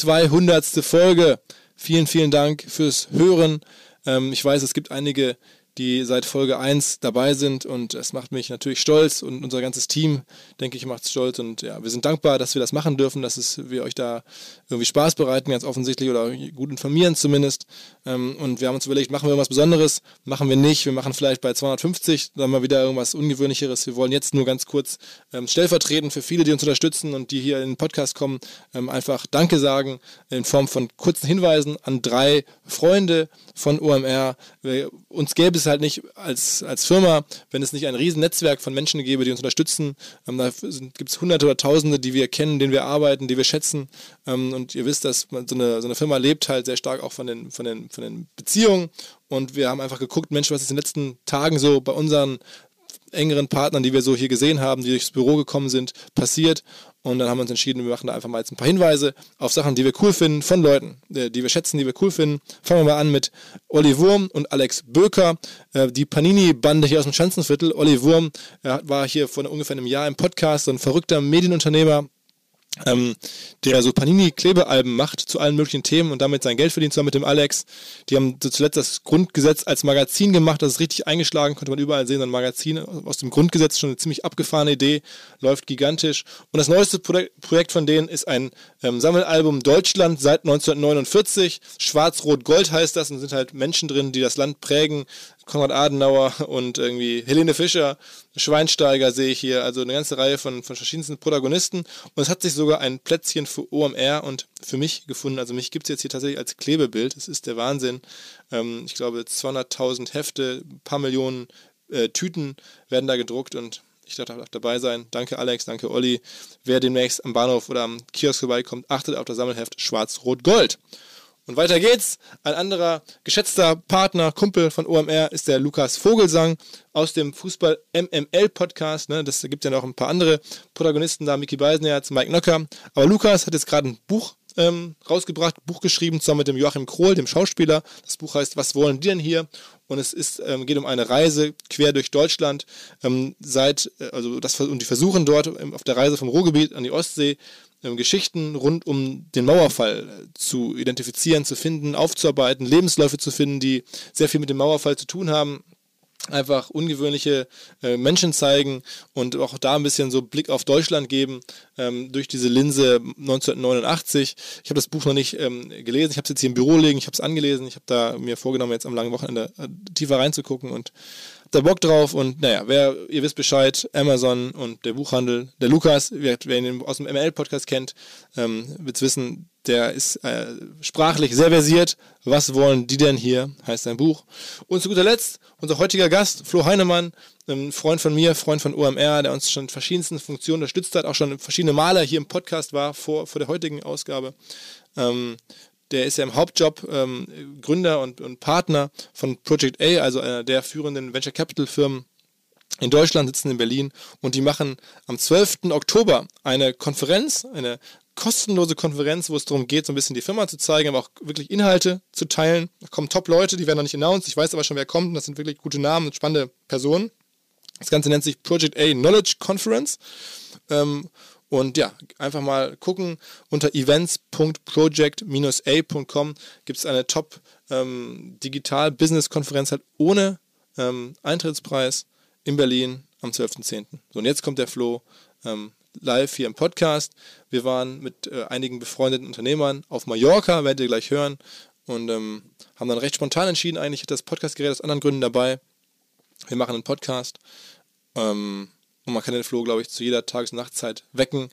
200. Folge. Vielen, vielen Dank fürs Hören. Ähm, ich weiß, es gibt einige, die seit Folge 1 dabei sind und es macht mich natürlich stolz und unser ganzes Team, denke ich, macht es stolz und ja, wir sind dankbar, dass wir das machen dürfen, dass es, wir euch da irgendwie Spaß bereiten, ganz offensichtlich oder gut informieren zumindest. Ähm, und wir haben uns überlegt, machen wir irgendwas Besonderes, machen wir nicht, wir machen vielleicht bei 250 dann mal wieder irgendwas Ungewöhnlicheres, wir wollen jetzt nur ganz kurz ähm, stellvertretend für viele, die uns unterstützen und die hier in den Podcast kommen, ähm, einfach Danke sagen in Form von kurzen Hinweisen an drei Freunde von OMR. Uns gäbe es halt nicht als, als Firma, wenn es nicht ein Riesennetzwerk von Menschen gäbe, die uns unterstützen. Ähm, da gibt es Hunderte oder Tausende, die wir kennen, denen wir arbeiten, die wir schätzen. Ähm, und ihr wisst, dass so eine, so eine Firma lebt halt sehr stark auch von den, von, den, von den Beziehungen. Und wir haben einfach geguckt, Mensch, was ist in den letzten Tagen so bei unseren engeren Partnern, die wir so hier gesehen haben, die durchs Büro gekommen sind, passiert. Und dann haben wir uns entschieden, wir machen da einfach mal jetzt ein paar Hinweise auf Sachen, die wir cool finden, von Leuten, äh, die wir schätzen, die wir cool finden. Fangen wir mal an mit Olli Wurm und Alex Böker, äh, die Panini-Bande hier aus dem Schanzenviertel. Olli Wurm war hier vor ungefähr einem Jahr im Podcast, so ein verrückter Medienunternehmer, ähm, der so Panini-Klebealben macht zu allen möglichen Themen und damit sein Geld verdient, zwar mit dem Alex. Die haben so zuletzt das Grundgesetz als Magazin gemacht, das ist richtig eingeschlagen, konnte man überall sehen, ein Magazin aus dem Grundgesetz, schon eine ziemlich abgefahrene Idee, läuft gigantisch. Und das neueste Projekt von denen ist ein ähm, Sammelalbum Deutschland seit 1949. Schwarz-Rot-Gold heißt das und sind halt Menschen drin, die das Land prägen, Konrad Adenauer und irgendwie Helene Fischer, Schweinsteiger sehe ich hier, also eine ganze Reihe von, von verschiedensten Protagonisten. Und es hat sich sogar ein Plätzchen für OMR und für mich gefunden. Also mich gibt es jetzt hier tatsächlich als Klebebild. Das ist der Wahnsinn. Ähm, ich glaube, 200.000 Hefte, ein paar Millionen äh, Tüten werden da gedruckt und ich darf dabei sein. Danke Alex, danke Olli. Wer demnächst am Bahnhof oder am Kiosk vorbeikommt, achtet auf das Sammelheft Schwarz-Rot-Gold. Und weiter geht's. Ein anderer geschätzter Partner, Kumpel von OMR ist der Lukas Vogelsang aus dem Fußball MML Podcast. Ne? Das gibt ja noch ein paar andere Protagonisten da, Mickey Beisenherz, Mike Nöcker. Aber Lukas hat jetzt gerade ein Buch ähm, rausgebracht, Buch geschrieben, zusammen mit dem Joachim Krohl, dem Schauspieler. Das Buch heißt Was wollen die denn hier? Und es ist, ähm, geht um eine Reise quer durch Deutschland, ähm, seit, äh, also das, und die versuchen dort ähm, auf der Reise vom Ruhrgebiet an die Ostsee ähm, Geschichten rund um den Mauerfall äh, zu identifizieren, zu finden, aufzuarbeiten, Lebensläufe zu finden, die sehr viel mit dem Mauerfall zu tun haben einfach ungewöhnliche äh, Menschen zeigen und auch da ein bisschen so Blick auf Deutschland geben ähm, durch diese Linse 1989. Ich habe das Buch noch nicht ähm, gelesen, ich habe es jetzt hier im Büro liegen, ich habe es angelesen, ich habe da mir vorgenommen, jetzt am langen Wochenende äh, tiefer reinzugucken und da Bock drauf und naja, wer, ihr wisst Bescheid, Amazon und der Buchhandel, der Lukas, wer, wer ihn aus dem ML-Podcast kennt, ähm, wird es wissen, der ist äh, sprachlich sehr versiert. Was wollen die denn hier? Heißt sein Buch. Und zu guter Letzt, unser heutiger Gast, Flo Heinemann, ein Freund von mir, Freund von OMR, der uns schon in verschiedensten Funktionen unterstützt hat, auch schon verschiedene Male hier im Podcast war, vor, vor der heutigen Ausgabe. Ähm, der ist ja im Hauptjob ähm, Gründer und, und, Partner von Project A, also einer der führenden Venture Capital Firmen in Deutschland, sitzen in Berlin und die machen am 12. Oktober eine Konferenz, eine kostenlose Konferenz, wo es darum geht, so ein bisschen die Firma zu zeigen, aber auch wirklich Inhalte zu teilen. Da kommen Top-Leute, die werden noch nicht announced. Ich weiß aber schon, wer kommt. Und das sind wirklich gute Namen und spannende Personen. Das Ganze nennt sich Project A Knowledge Conference. Ähm, und ja, einfach mal gucken. Unter events.project-a.com gibt es eine Top ähm, halt ohne ähm, Eintrittspreis in Berlin am 12.10. So, und jetzt kommt der Flo ähm, live hier im Podcast. Wir waren mit äh, einigen befreundeten Unternehmern auf Mallorca, werdet ihr gleich hören. Und ähm, haben dann recht spontan entschieden, eigentlich das Podcastgerät aus anderen Gründen dabei. Wir machen einen Podcast. Ähm, und man kann den Flo, glaube ich, zu jeder Tages- und Nachtzeit wecken.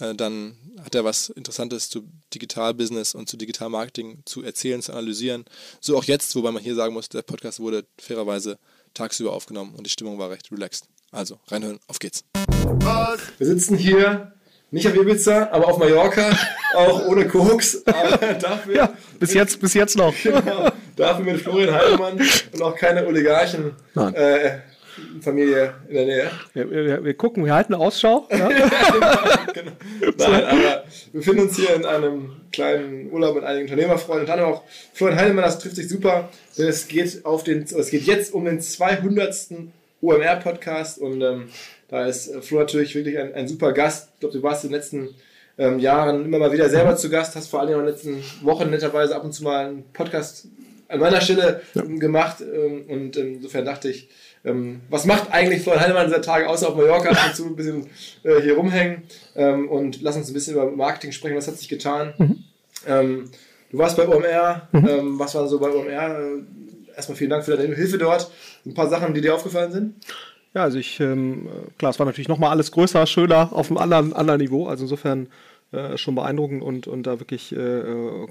Äh, dann hat er was Interessantes zu Digitalbusiness und zu Digitalmarketing zu erzählen, zu analysieren. So auch jetzt, wobei man hier sagen muss, der Podcast wurde fairerweise tagsüber aufgenommen und die Stimmung war recht relaxed. Also reinhören, auf geht's. Wir sitzen hier nicht auf Ibiza, aber auf Mallorca, auch ohne Koks. Aber dafür ja, bis jetzt, bis jetzt noch. Genau, dafür mit Florian Heidemann und auch keine Oligarchen. Äh, Familie in der Nähe. Wir, wir, wir gucken, wir halten Ausschau. Ja? genau. Nein, aber wir befinden uns hier in einem kleinen Urlaub mit einigen Unternehmerfreunden und dann auch Florian Heidemann, das trifft sich super, denn es geht, auf den, es geht jetzt um den 200. OMR-Podcast und ähm, da ist äh, Flo natürlich wirklich ein, ein super Gast. Ich glaube, du warst in den letzten ähm, Jahren immer mal wieder selber zu Gast, hast vor allem in den letzten Wochen netterweise ab und zu mal einen Podcast an meiner Stelle ja. gemacht ähm, und insofern dachte ich, ähm, was macht eigentlich Florian Heinemann dieser Tage außer auf Mallorca ab und zu ein bisschen äh, hier rumhängen ähm, und lass uns ein bisschen über Marketing sprechen, was hat sich getan. Mhm. Ähm, du warst bei OMR, mhm. Ähm, was war so bei OMR? Erstmal vielen Dank für deine Hilfe dort. Ein paar Sachen, die dir aufgefallen sind? Ja, also ich, ähm, klar, es war natürlich nochmal alles größer, schöner, auf einem anderen, anderen Niveau. Also insofern äh, schon beeindruckend und, und da wirklich äh, äh,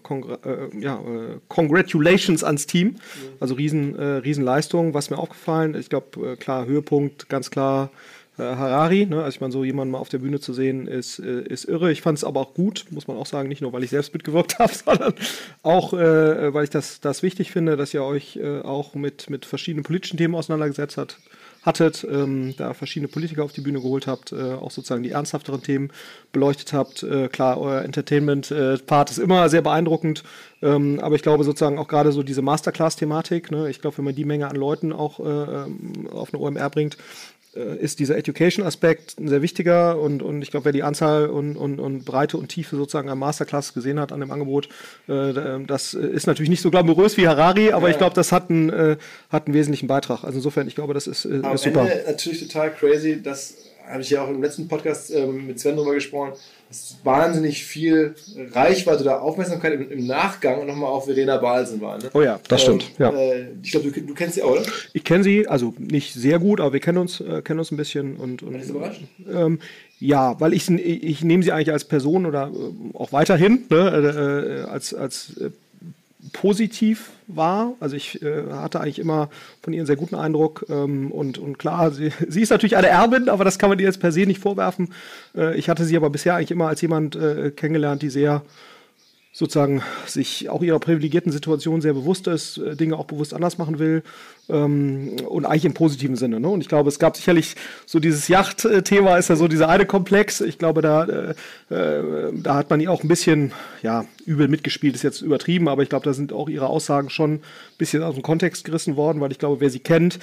ja, äh, Congratulations ans Team. Also riesen, äh, Riesenleistung. Was mir aufgefallen, ich glaube, klar, Höhepunkt, ganz klar. Harari, ne? also ich meine, so jemanden mal auf der Bühne zu sehen, ist, ist irre. Ich fand es aber auch gut, muss man auch sagen, nicht nur, weil ich selbst mitgewirkt habe, sondern auch, weil ich das, das wichtig finde, dass ihr euch auch mit, mit verschiedenen politischen Themen auseinandergesetzt habt hattet, ähm, da verschiedene Politiker auf die Bühne geholt habt, äh, auch sozusagen die ernsthafteren Themen beleuchtet habt. Äh, klar, euer Entertainment-Part ist immer sehr beeindruckend, ähm, aber ich glaube sozusagen auch gerade so diese Masterclass-Thematik, ne, ich glaube, wenn man die Menge an Leuten auch äh, ähm, auf eine OMR bringt, äh, ist dieser Education-Aspekt ein sehr wichtiger und, und ich glaube, wer die Anzahl und, und, und Breite und Tiefe sozusagen am Masterclass gesehen hat an dem Angebot, äh, das ist natürlich nicht so glamourös wie Harari, aber ja. ich glaube, das hat einen, äh, hat einen wesentlichen Beitrag. Also insofern, ich glaube, das ist, äh, ist super. Ende natürlich total crazy, das habe ich ja auch im letzten Podcast ähm, mit Sven drüber gesprochen, dass wahnsinnig viel Reichweite oder Aufmerksamkeit im, im Nachgang und nochmal auf Verena Balsen war. Ne? Oh ja, das ähm, stimmt. Ja. Äh, ich glaube, du, du, kennst sie auch, oder? Ich kenne sie, also nicht sehr gut, aber wir kennen uns, äh, kennen uns ein bisschen. Und, und, ist überraschend? Ähm, ja, weil ich, ich nehme sie eigentlich als Person oder äh, auch weiterhin ne, äh, äh, als, als äh, positiv war. Also ich äh, hatte eigentlich immer von ihr einen sehr guten Eindruck. Ähm, und, und klar, sie, sie ist natürlich eine Erbin, aber das kann man ihr jetzt per se nicht vorwerfen. Äh, ich hatte sie aber bisher eigentlich immer als jemand äh, kennengelernt, die sehr sozusagen sich auch ihrer privilegierten Situation sehr bewusst ist, äh, Dinge auch bewusst anders machen will ähm, und eigentlich im positiven Sinne. Ne? Und ich glaube, es gab sicherlich so dieses Yacht-Thema ist ja so dieser eine Komplex. Ich glaube, da, äh, äh, da hat man ihr auch ein bisschen, ja, übel mitgespielt, ist jetzt übertrieben, aber ich glaube, da sind auch ihre Aussagen schon ein bisschen aus dem Kontext gerissen worden, weil ich glaube, wer sie kennt,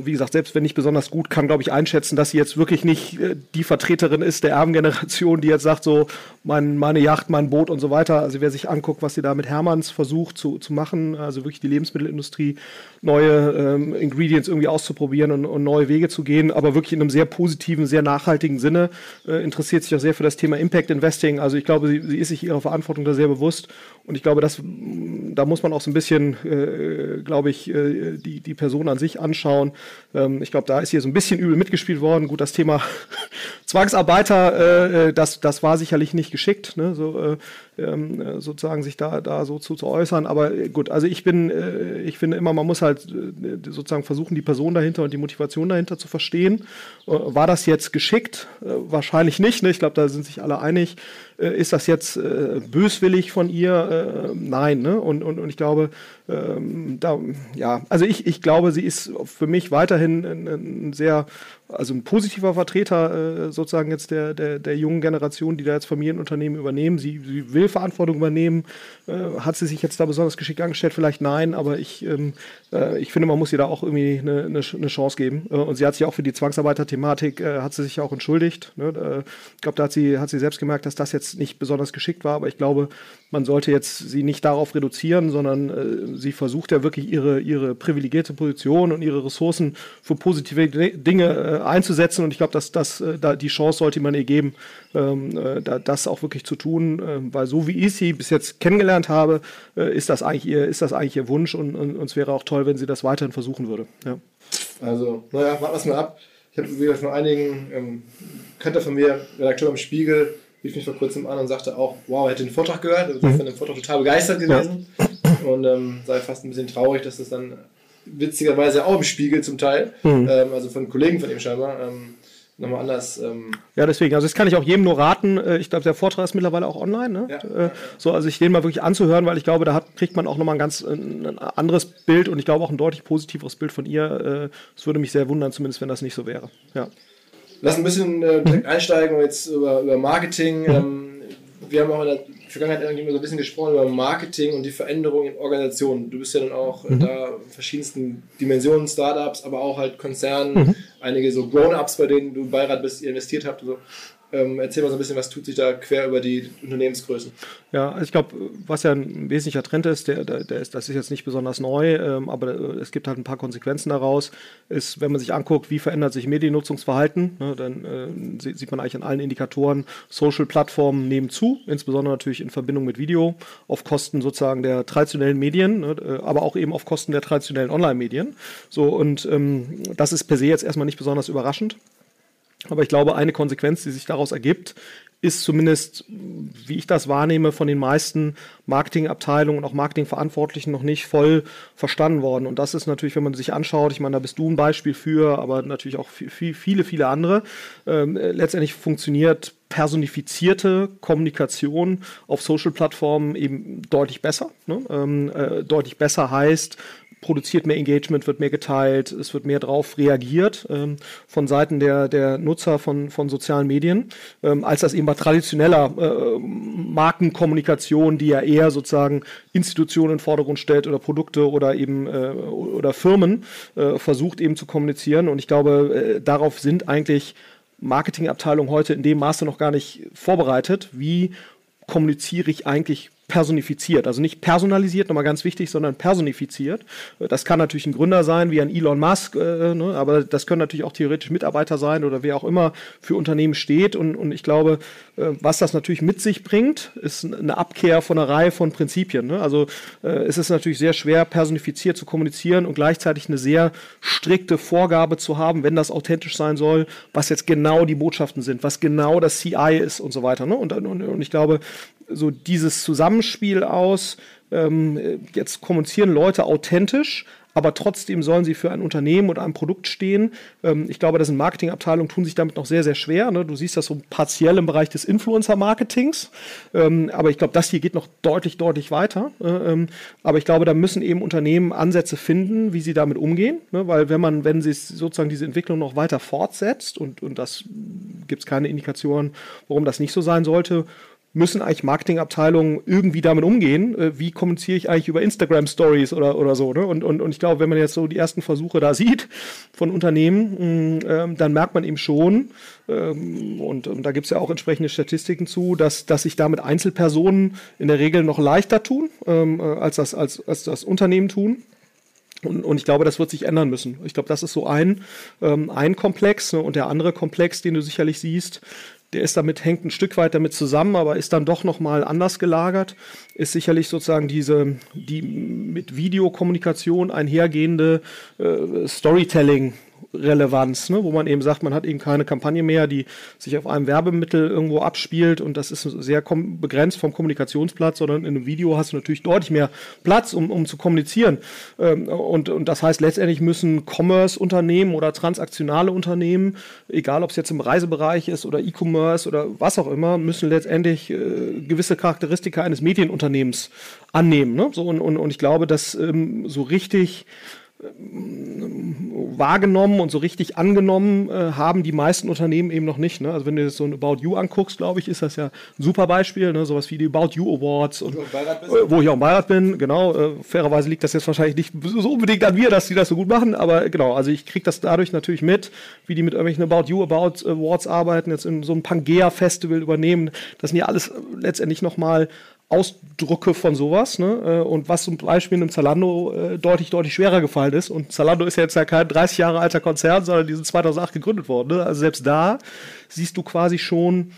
wie gesagt, selbst wenn nicht besonders gut, kann, glaube ich, einschätzen, dass sie jetzt wirklich nicht äh, die Vertreterin ist der Erbengeneration, die jetzt sagt, so, mein, meine Yacht, mein Boot und so weiter. Also wer sich anguckt, was sie da mit Hermanns versucht zu, zu machen, also wirklich die Lebensmittelindustrie, neue ähm, Ingredients irgendwie auszuprobieren und, und, neue Wege zu gehen, aber wirklich in einem sehr positiven, sehr nachhaltigen Sinne, äh, interessiert sich auch sehr für das Thema Impact Investing. Also ich glaube, sie, sie ist sich ihrer Verantwortung da sehr bewusst und ich glaube, das, da muss man auch so ein bisschen, äh, glaube ich, äh, die, die Person an sich anschauen anschauen. Ähm, ich glaube, da ist hier so ein bisschen übel mitgespielt worden. Gut, das Thema Zwangsarbeiter, äh, äh, das, das war sicherlich nicht geschickt, ne? so, äh, ähm, sozusagen sich da, da so zu, zu äußern. Aber äh, gut, also ich bin, äh, ich finde immer, man muss halt äh, sozusagen versuchen, die Person dahinter und die Motivation dahinter zu verstehen. War das jetzt geschickt? Wahrscheinlich nicht. Ne? Ich glaube, da sind sich alle einig. Ist das jetzt böswillig von ihr? Nein. Ne? Und, und, und ich glaube, ähm, da, ja, also ich, ich glaube, sie ist für mich weiterhin ein, ein sehr also ein positiver Vertreter äh, sozusagen jetzt der, der, der jungen Generation, die da jetzt Familienunternehmen übernehmen. Sie, sie will Verantwortung übernehmen. Äh, hat sie sich jetzt da besonders geschickt angestellt? Vielleicht nein, aber ich, ähm, äh, ich finde, man muss ihr da auch irgendwie eine, eine, eine Chance geben. Äh, und sie hat sich auch für die Zwangsarbeiter-Thematik, äh, hat sie sich auch entschuldigt. Ne? Äh, ich glaube, da hat sie, hat sie selbst gemerkt, dass das jetzt nicht besonders geschickt war, aber ich glaube, man sollte jetzt sie nicht darauf reduzieren, sondern sie versucht ja wirklich ihre, ihre privilegierte Position und ihre Ressourcen für positive Dinge einzusetzen. Und ich glaube, dass das, äh, da die Chance sollte man ihr geben, ähm, äh, da, das auch wirklich zu tun, äh, weil so wie ich sie bis jetzt kennengelernt habe, äh, ist das eigentlich ihr, ist das eigentlich ihr Wunsch und, und, und es wäre auch toll, wenn sie das weiterhin versuchen würde. Ja. Also, naja, warten wir mal ab. Ich habe wieder von einigen ähm, Könnte von mir, Redakteur im Spiegel, rief mich vor kurzem an und sagte auch, wow, er hätte den Vortrag gehört, also mhm. von dem Vortrag total begeistert gewesen ja. und ähm, sei fast ein bisschen traurig, dass das dann witzigerweise auch im Spiegel zum Teil, mhm. ähm, also von Kollegen von ihm scheinbar, ähm, nochmal anders. Ähm ja, deswegen, also das kann ich auch jedem nur raten. Äh, ich glaube, der Vortrag ist mittlerweile auch online. Ne? Ja. Äh, so, also ich den mal wirklich anzuhören, weil ich glaube, da hat, kriegt man auch nochmal ein ganz ein anderes Bild und ich glaube auch ein deutlich positiveres Bild von ihr. Äh, es würde mich sehr wundern, zumindest wenn das nicht so wäre. Ja. Lass ein bisschen äh, direkt einsteigen jetzt über, über Marketing. Mhm. Ähm, wir haben auch in der Vergangenheit irgendwie so ein bisschen gesprochen über Marketing und die Veränderung in Organisationen. Du bist ja dann auch mhm. da in verschiedensten Dimensionen, Startups, aber auch halt Konzernen, mhm. einige so Grown-Ups, bei denen du Beirat bist, ihr investiert habt. So. Ähm, erzähl mal so ein bisschen, was tut sich da quer über die Unternehmensgrößen? Ja, also ich glaube, was ja ein wesentlicher Trend ist, der, der, der, ist, das ist jetzt nicht besonders neu, ähm, aber äh, es gibt halt ein paar Konsequenzen daraus, ist, wenn man sich anguckt, wie verändert sich Mediennutzungsverhalten, ne, dann äh, sieht man eigentlich an allen Indikatoren, Social-Plattformen nehmen zu, insbesondere natürlich in Verbindung mit Video, auf Kosten sozusagen der traditionellen Medien, ne, äh, aber auch eben auf Kosten der traditionellen Online-Medien. So, und ähm, das ist per se jetzt erstmal nicht besonders überraschend. Aber ich glaube, eine Konsequenz, die sich daraus ergibt, ist zumindest, wie ich das wahrnehme, von den meisten Marketingabteilungen und auch Marketingverantwortlichen noch nicht voll verstanden worden. Und das ist natürlich, wenn man sich anschaut, ich meine, da bist du ein Beispiel für, aber natürlich auch viel, viele, viele andere. Ähm, letztendlich funktioniert personifizierte Kommunikation auf Social-Plattformen eben deutlich besser. Ne? Ähm, äh, deutlich besser heißt, produziert mehr Engagement, wird mehr geteilt, es wird mehr drauf reagiert ähm, von Seiten der, der Nutzer von, von sozialen Medien, ähm, als das eben bei traditioneller äh, Markenkommunikation, die ja eher sozusagen Institutionen in den Vordergrund stellt oder Produkte oder eben äh, oder Firmen äh, versucht eben zu kommunizieren. Und ich glaube, äh, darauf sind eigentlich Marketingabteilungen heute in dem Maße noch gar nicht vorbereitet. Wie kommuniziere ich eigentlich personifiziert. Also nicht personalisiert, nochmal ganz wichtig, sondern personifiziert. Das kann natürlich ein Gründer sein, wie ein Elon Musk, äh, ne, aber das können natürlich auch theoretisch Mitarbeiter sein oder wer auch immer für Unternehmen steht. Und, und ich glaube, äh, was das natürlich mit sich bringt, ist eine Abkehr von einer Reihe von Prinzipien. Ne? Also äh, es ist natürlich sehr schwer, personifiziert zu kommunizieren und gleichzeitig eine sehr strikte Vorgabe zu haben, wenn das authentisch sein soll, was jetzt genau die Botschaften sind, was genau das CI ist und so weiter. Ne? Und, und, und ich glaube, so dieses Zusammenspiel aus, ähm, jetzt kommunizieren Leute authentisch, aber trotzdem sollen sie für ein Unternehmen oder ein Produkt stehen. Ähm, ich glaube, das sind Marketingabteilungen, tun sich damit noch sehr, sehr schwer. Ne? Du siehst das so partiell im Bereich des Influencer-Marketings, ähm, aber ich glaube, das hier geht noch deutlich, deutlich weiter. Äh, ähm, aber ich glaube, da müssen eben Unternehmen Ansätze finden, wie sie damit umgehen, ne? weil wenn man, wenn sie sozusagen diese Entwicklung noch weiter fortsetzt und, und das gibt es keine Indikationen, warum das nicht so sein sollte, müssen eigentlich Marketingabteilungen irgendwie damit umgehen. Äh, wie kommuniziere ich eigentlich über Instagram Stories oder, oder so? Ne? Und, und, und ich glaube, wenn man jetzt so die ersten Versuche da sieht von Unternehmen, mh, äh, dann merkt man eben schon, ähm, und, und, da gibt es ja auch entsprechende Statistiken zu, dass, dass sich damit Einzelpersonen in der Regel noch leichter tun, ähm, äh, als, das, als, als das Unternehmen tun. Und, und, ich glaube, das wird sich ändern müssen. Ich glaube, das ist so ein, ähm, ein Komplex. Ne? Und der andere Komplex, den du sicherlich siehst, der ist damit, hängt ein Stück weit damit zusammen, aber ist dann doch nochmal anders gelagert, ist sicherlich sozusagen diese, die mit Videokommunikation einhergehende äh, Storytelling Relevanz, ne? wo man eben sagt, man hat eben keine Kampagne mehr, die sich auf einem Werbemittel irgendwo abspielt und das ist sehr begrenzt vom Kommunikationsplatz, sondern in einem Video hast du natürlich deutlich mehr Platz, um, um zu kommunizieren. Ähm, und, und das heißt, letztendlich müssen Commerce-Unternehmen oder transaktionale Unternehmen, egal ob es jetzt im Reisebereich ist oder E-Commerce oder was auch immer, müssen letztendlich äh, gewisse Charakteristika eines Medienunternehmens annehmen. Ne? So, und, und, und ich glaube, dass ähm, so richtig wahrgenommen und so richtig angenommen äh, haben die meisten Unternehmen eben noch nicht. Ne? Also wenn du jetzt so ein About You anguckst, glaube ich, ist das ja ein super Beispiel, ne? sowas wie die About You Awards, und, äh, wo ich auch im Beirat bin. Genau, äh, fairerweise liegt das jetzt wahrscheinlich nicht so unbedingt an mir, dass die das so gut machen, aber genau, also ich kriege das dadurch natürlich mit, wie die mit irgendwelchen About You About Awards arbeiten, jetzt in so einem Pangea-Festival übernehmen. Das sind ja alles letztendlich nochmal Ausdrücke von sowas. Ne? Äh, und was zum Beispiel einem Zalando äh, deutlich, deutlich schwerer gefallen ist. Und Zalando ist ja jetzt ja kein 30 Jahre alter Konzern, sondern die sind 2008 gegründet worden. Ne? Also selbst da siehst du quasi schon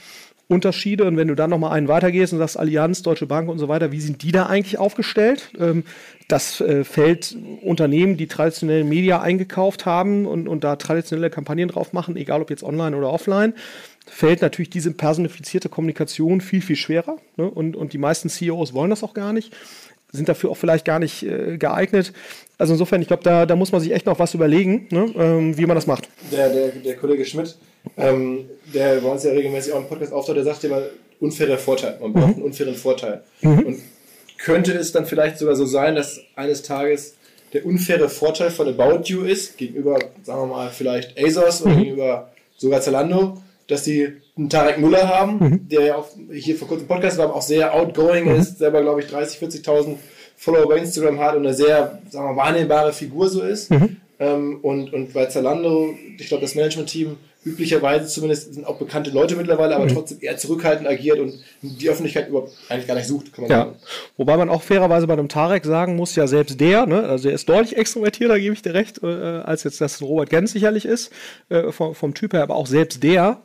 Unterschiede. Und wenn du dann nochmal einen weitergehst und sagst Allianz, Deutsche Bank und so weiter, wie sind die da eigentlich aufgestellt? Ähm, das äh, fällt Unternehmen, die traditionelle Media eingekauft haben und, und da traditionelle Kampagnen drauf machen, egal ob jetzt online oder offline fällt natürlich diese personifizierte Kommunikation viel, viel schwerer. Ne? Und, und die meisten CEOs wollen das auch gar nicht, sind dafür auch vielleicht gar nicht äh, geeignet. Also insofern, ich glaube, da, da muss man sich echt noch was überlegen, ne? ähm, wie man das macht. Der, der, der Kollege Schmidt, ähm, der bei uns ja regelmäßig auch im Podcast auftaucht, der sagt immer, unfairer Vorteil. Man braucht mhm. einen unfairen Vorteil. Mhm. Und könnte es dann vielleicht sogar so sein, dass eines Tages der unfaire Vorteil von About You ist, gegenüber, sagen wir mal, vielleicht ASOS oder mhm. gegenüber sogar Zalando, dass die einen Tarek Müller haben, mhm. der ja auch hier vor kurzem Podcast war, aber auch sehr outgoing mhm. ist, selber glaube ich 30, 40.000 Follower bei Instagram hat und eine sehr sagen wir, wahrnehmbare Figur so ist. Mhm. Ähm, und, und bei Zalando, ich glaube, das Management-Team üblicherweise zumindest sind auch bekannte Leute mittlerweile, aber mhm. trotzdem eher zurückhaltend agiert und die Öffentlichkeit überhaupt eigentlich gar nicht sucht, kann man ja. sagen. Wobei man auch fairerweise bei einem Tarek sagen muss, ja selbst der, ne, also er ist deutlich extrovertierter, gebe ich dir recht, äh, als jetzt das Robert Gens sicherlich ist, äh, vom, vom Typ her, aber auch selbst der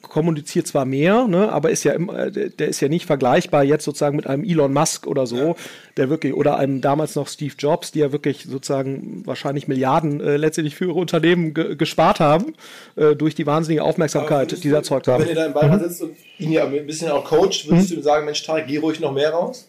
kommuniziert zwar mehr, ne, aber ist ja immer, äh, der ist ja nicht vergleichbar jetzt sozusagen mit einem Elon Musk oder so, ja. der wirklich, oder einem damals noch Steve Jobs, die ja wirklich sozusagen wahrscheinlich Milliarden äh, letztendlich für ihre Unternehmen ge gespart haben, äh, durch die wahnsinnige Aufmerksamkeit, die sie erzeugt haben. Wenn ihr da im Beirat mhm. sitzt und ihn ja ein bisschen auch coacht, würdest mhm. du ihm sagen, Mensch, Tarek, geh ruhig noch mehr raus?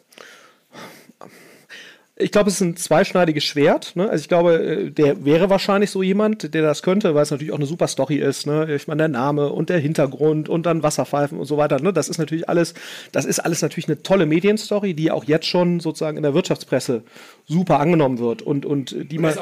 Ich glaube, es ist ein zweischneidiges Schwert. Ne? Also ich glaube, äh, der wäre wahrscheinlich so jemand, der das könnte, weil es natürlich auch eine super Story ist. Ne? Ich meine, der Name und der Hintergrund und dann Wasserpfeifen und so weiter. Ne? Das ist natürlich alles, das ist alles natürlich eine tolle Medienstory, die auch jetzt schon sozusagen in der Wirtschaftspresse super angenommen wird und und die man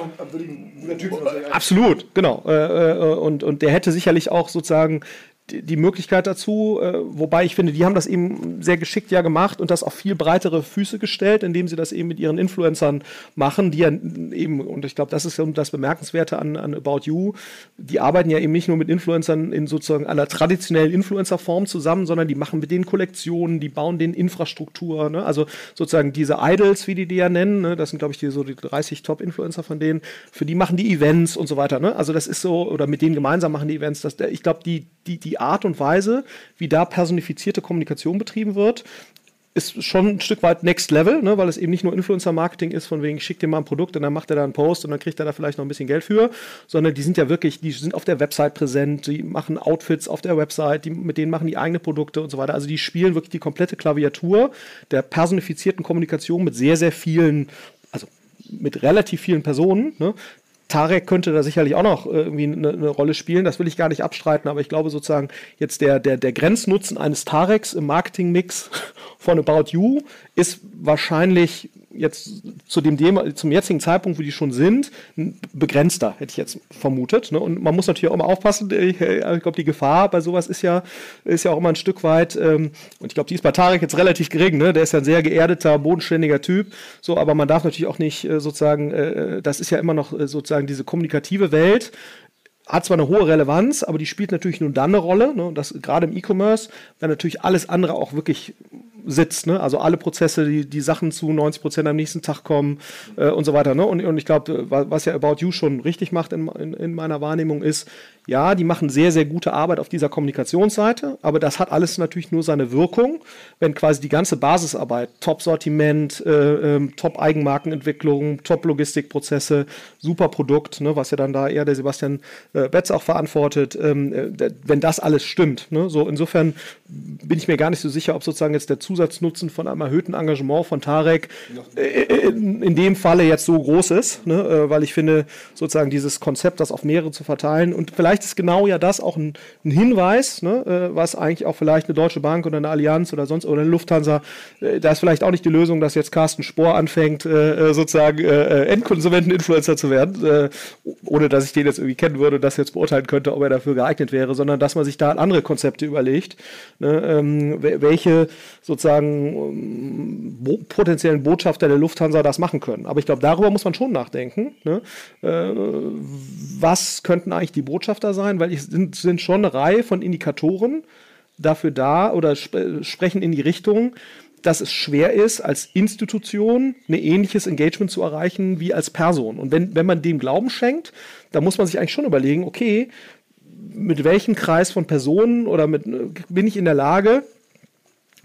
absolut genau äh, äh, und und der hätte sicherlich auch sozusagen die Möglichkeit dazu, äh, wobei ich finde, die haben das eben sehr geschickt ja gemacht und das auf viel breitere Füße gestellt, indem sie das eben mit ihren Influencern machen, die ja eben, und ich glaube, das ist das Bemerkenswerte an, an About You, die arbeiten ja eben nicht nur mit Influencern in sozusagen einer traditionellen Influencer-Form zusammen, sondern die machen mit denen Kollektionen, die bauen denen Infrastruktur, ne? also sozusagen diese Idols, wie die die ja nennen, ne? das sind glaube ich die, so die 30 Top-Influencer von denen, für die machen die Events und so weiter, ne? also das ist so, oder mit denen gemeinsam machen die Events, das, ich glaube, die, die, die Art und Weise, wie da personifizierte Kommunikation betrieben wird, ist schon ein Stück weit Next Level, ne, weil es eben nicht nur Influencer-Marketing ist, von wegen, schick dir mal ein Produkt und dann macht er da einen Post und dann kriegt er da vielleicht noch ein bisschen Geld für, sondern die sind ja wirklich, die sind auf der Website präsent, die machen Outfits auf der Website, die, mit denen machen die eigene Produkte und so weiter. Also die spielen wirklich die komplette Klaviatur der personifizierten Kommunikation mit sehr, sehr vielen, also mit relativ vielen Personen, ne, Tarek könnte da sicherlich auch noch irgendwie eine, eine, Rolle spielen, das will ich gar nicht abstreiten, aber ich glaube sozusagen jetzt der, der, der Grenznutzen eines Tareks im Marketingmix von About You ist wahrscheinlich jetzt zu dem zum jetzigen Zeitpunkt, wo die schon sind, begrenzter, hätte ich jetzt vermutet. Ne? Und man muss natürlich auch immer aufpassen. Ich, ich glaube, die Gefahr bei sowas ist ja, ist ja auch immer ein Stück weit, ähm, und ich glaube, die ist bei Tarek jetzt relativ gering, ne? Der ist ja ein sehr geerdeter, bodenständiger Typ. So, aber man darf natürlich auch nicht äh, sozusagen, äh, das ist ja immer noch äh, sozusagen diese kommunikative Welt, hat zwar eine hohe Relevanz, aber die spielt natürlich nur dann eine Rolle, ne, das gerade im E-Commerce, wenn natürlich alles andere auch wirklich sitzt. Ne? Also alle Prozesse, die, die Sachen zu 90 Prozent am nächsten Tag kommen äh, und so weiter. Ne? Und, und ich glaube, was ja About You schon richtig macht in, in, in meiner Wahrnehmung ist, ja, die machen sehr, sehr gute Arbeit auf dieser Kommunikationsseite, aber das hat alles natürlich nur seine Wirkung, wenn quasi die ganze Basisarbeit, Top-Sortiment, äh, äh, Top-Eigenmarkenentwicklung, Top-Logistikprozesse, super Produkt, ne, was ja dann da eher der Sebastian äh, Betz auch verantwortet, ähm, äh, wenn das alles stimmt. Ne, so insofern bin ich mir gar nicht so sicher, ob sozusagen jetzt der Zusatznutzen von einem erhöhten Engagement von Tarek äh, in, in, dem Falle jetzt so groß ist, ne, äh, weil ich finde, sozusagen dieses Konzept, das auf mehrere zu verteilen und vielleicht vielleicht ist genau ja das auch ein, ein Hinweis, ne, äh, was eigentlich auch vielleicht eine Deutsche Bank oder eine Allianz oder sonst oder eine Lufthansa, äh, da ist vielleicht auch nicht die Lösung, dass jetzt Carsten Spohr anfängt, äh, äh sozusagen äh, Endkonsumenten-Influencer zu werden, äh, ohne dass ich den jetzt irgendwie kennen würde und das jetzt beurteilen könnte, ob er dafür geeignet wäre, sondern dass man sich da andere Konzepte überlegt, ne, ähm, welche sozusagen ähm, bo potenziellen Botschafter der Lufthansa das machen können. Aber ich glaube, darüber muss man schon nachdenken. Ne? was könnten eigentlich die Botschafter ernsthafter sein, weil es sind, sind schon eine Reihe von Indikatoren dafür da oder sp sprechen in die Richtung, dass es schwer ist, als Institution ein ähnliches Engagement zu erreichen wie als Person. Und wenn, wenn man dem Glauben schenkt, dann muss man sich eigentlich schon überlegen, okay, mit welchem Kreis von Personen oder mit, bin ich in der Lage,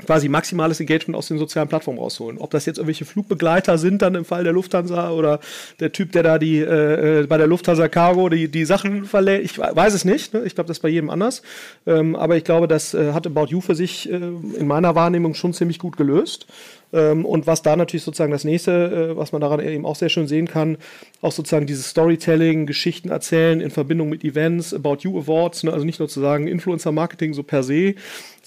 quasi maximales Engagement aus den sozialen Plattformen rausholen. Ob das jetzt irgendwelche Flugbegleiter sind, dann im Fall der Lufthansa oder der Typ, der da die äh, äh bei der Lufthansa Cargo die, die Sachen verlädt, ich weiß es nicht. Ne? Ich glaube, das ist bei jedem anders. Ähm, aber ich glaube, das äh, hat About You für sich äh, in meiner Wahrnehmung schon ziemlich gut gelöst. Ähm, und was da natürlich sozusagen das nächste, äh, was man daran eben auch sehr schön sehen kann, auch sozusagen dieses Storytelling, Geschichten erzählen in Verbindung mit Events, About You Awards, ne? also nicht nur zu sagen Influencer Marketing so per se,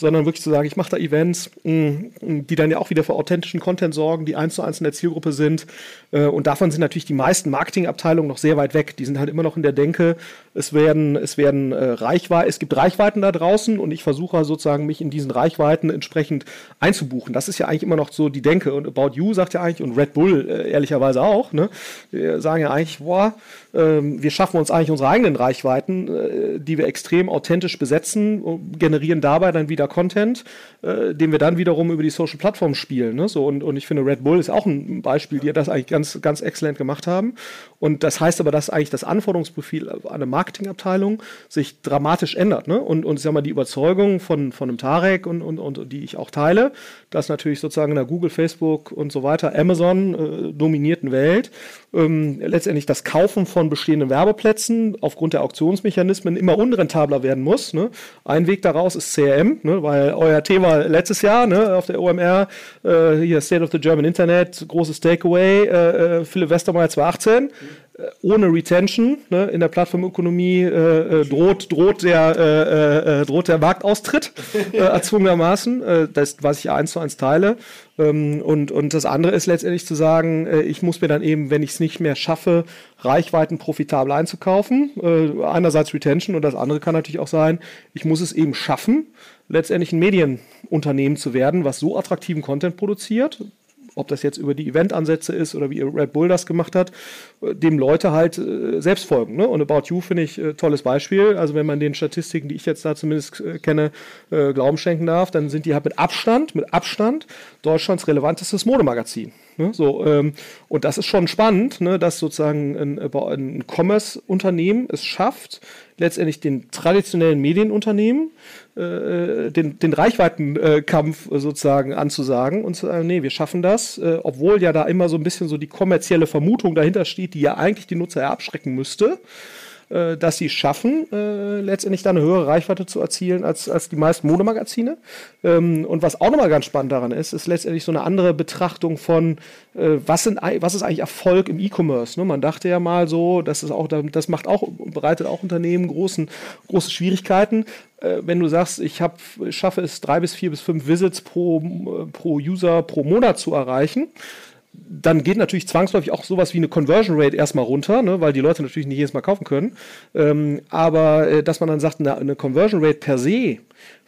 sondern wirklich zu sagen, ich mache da Events, mh, die dann ja auch wieder für authentischen Content sorgen, die eins zu eins in der Zielgruppe sind. Äh, und davon sind natürlich die meisten Marketingabteilungen noch sehr weit weg. Die sind halt immer noch in der Denke, es werden, es werden äh, Reichweiten, es gibt Reichweiten da draußen und ich versuche sozusagen mich in diesen Reichweiten entsprechend einzubuchen. Das ist ja eigentlich immer noch so die Denke. Und About You sagt ja eigentlich, und Red Bull äh, ehrlicherweise auch, ne, sagen ja eigentlich, boah, wir schaffen uns eigentlich unsere eigenen Reichweiten, äh, die wir extrem authentisch besetzen, generieren dabei dann wieder Content, äh, den wir dann wiederum über die Social Plattform spielen. Ne? Und ich finde, Red Bull ist auch ein Beispiel, die das eigentlich ganz, ganz exzellent gemacht haben. Und das heißt aber, dass eigentlich das Anforderungsprofil an eine Marketingabteilung sich dramatisch ändert. Ne? Und, und ich sag mal, die Überzeugung von, von einem Tarek und, und, und die ich auch teile, dass natürlich sozusagen in der Google, Facebook und so weiter, Amazon äh, dominierten Welt ähm, letztendlich das Kaufen von bestehenden Werbeplätzen aufgrund der Auktionsmechanismen immer unrentabler werden muss. Ne? Ein Weg daraus ist CRM, ne? weil euer Thema letztes Jahr ne, auf der OMR, äh, hier State of the German Internet, großes Takeaway, äh, äh Philipp Westermeier 2018. Äh, ohne Retention ne, in der Plattformökonomie äh, äh, droht, droht, der, äh, äh, droht der Marktaustritt erzwungenermaßen, das, was ich eins zu eins teile. Ähm, und, und das andere ist letztendlich zu sagen, äh, ich muss mir dann eben, wenn ich es nicht mehr schaffe, Reichweiten profitabel einzukaufen, äh, einerseits Retention und das andere kann natürlich auch sein, ich muss es eben schaffen, letztendlich ein Medienunternehmen zu werden, was so attraktiven Content produziert, ob das jetzt über die Eventansätze ist oder wie Red Bull das gemacht hat, dem Leute halt äh, selbst folgen. Ne? Und About You finde ich äh, tolles Beispiel. Also wenn man den Statistiken, die ich jetzt da zumindest äh, kenne, äh, Glauben schenken darf, dann sind die halt mit Abstand, mit Abstand Deutschlands relevantestes Modemagazin. Ne? So, ähm, und das ist schon spannend, ne, dass sozusagen ein, ein Commerce-Unternehmen es schafft, letztendlich den traditionellen Medienunternehmen äh, den, den Reichweitenkampf äh, sozusagen anzusagen und zu sagen, nee, wir schaffen das, äh, obwohl ja da immer so ein bisschen so die kommerzielle Vermutung dahinter steht, die ja eigentlich die Nutzer abschrecken müsste äh, dass sie schaffen, äh, letztendlich da eine höhere Reichweite zu erzielen als, als die meisten Modemagazine. Ähm, und was auch nochmal ganz spannend daran ist, ist letztendlich so eine andere Betrachtung von, äh, was, sind, was ist eigentlich Erfolg im E-Commerce. Ne? Man dachte ja mal so, das, ist auch, das macht auch, bereitet auch Unternehmen großen, große Schwierigkeiten äh, wenn du sagst, ich hab, schaffe es drei bis vier bis fünf Visits pro, äh, pro User pro Monat zu erreichen, dann geht natürlich zwangsläufig auch sowas wie eine Conversion Rate erstmal runter, ne, weil die Leute natürlich nicht jedes Mal kaufen können. Ähm, aber äh, dass man dann sagt, eine, eine, Conversion Rate per se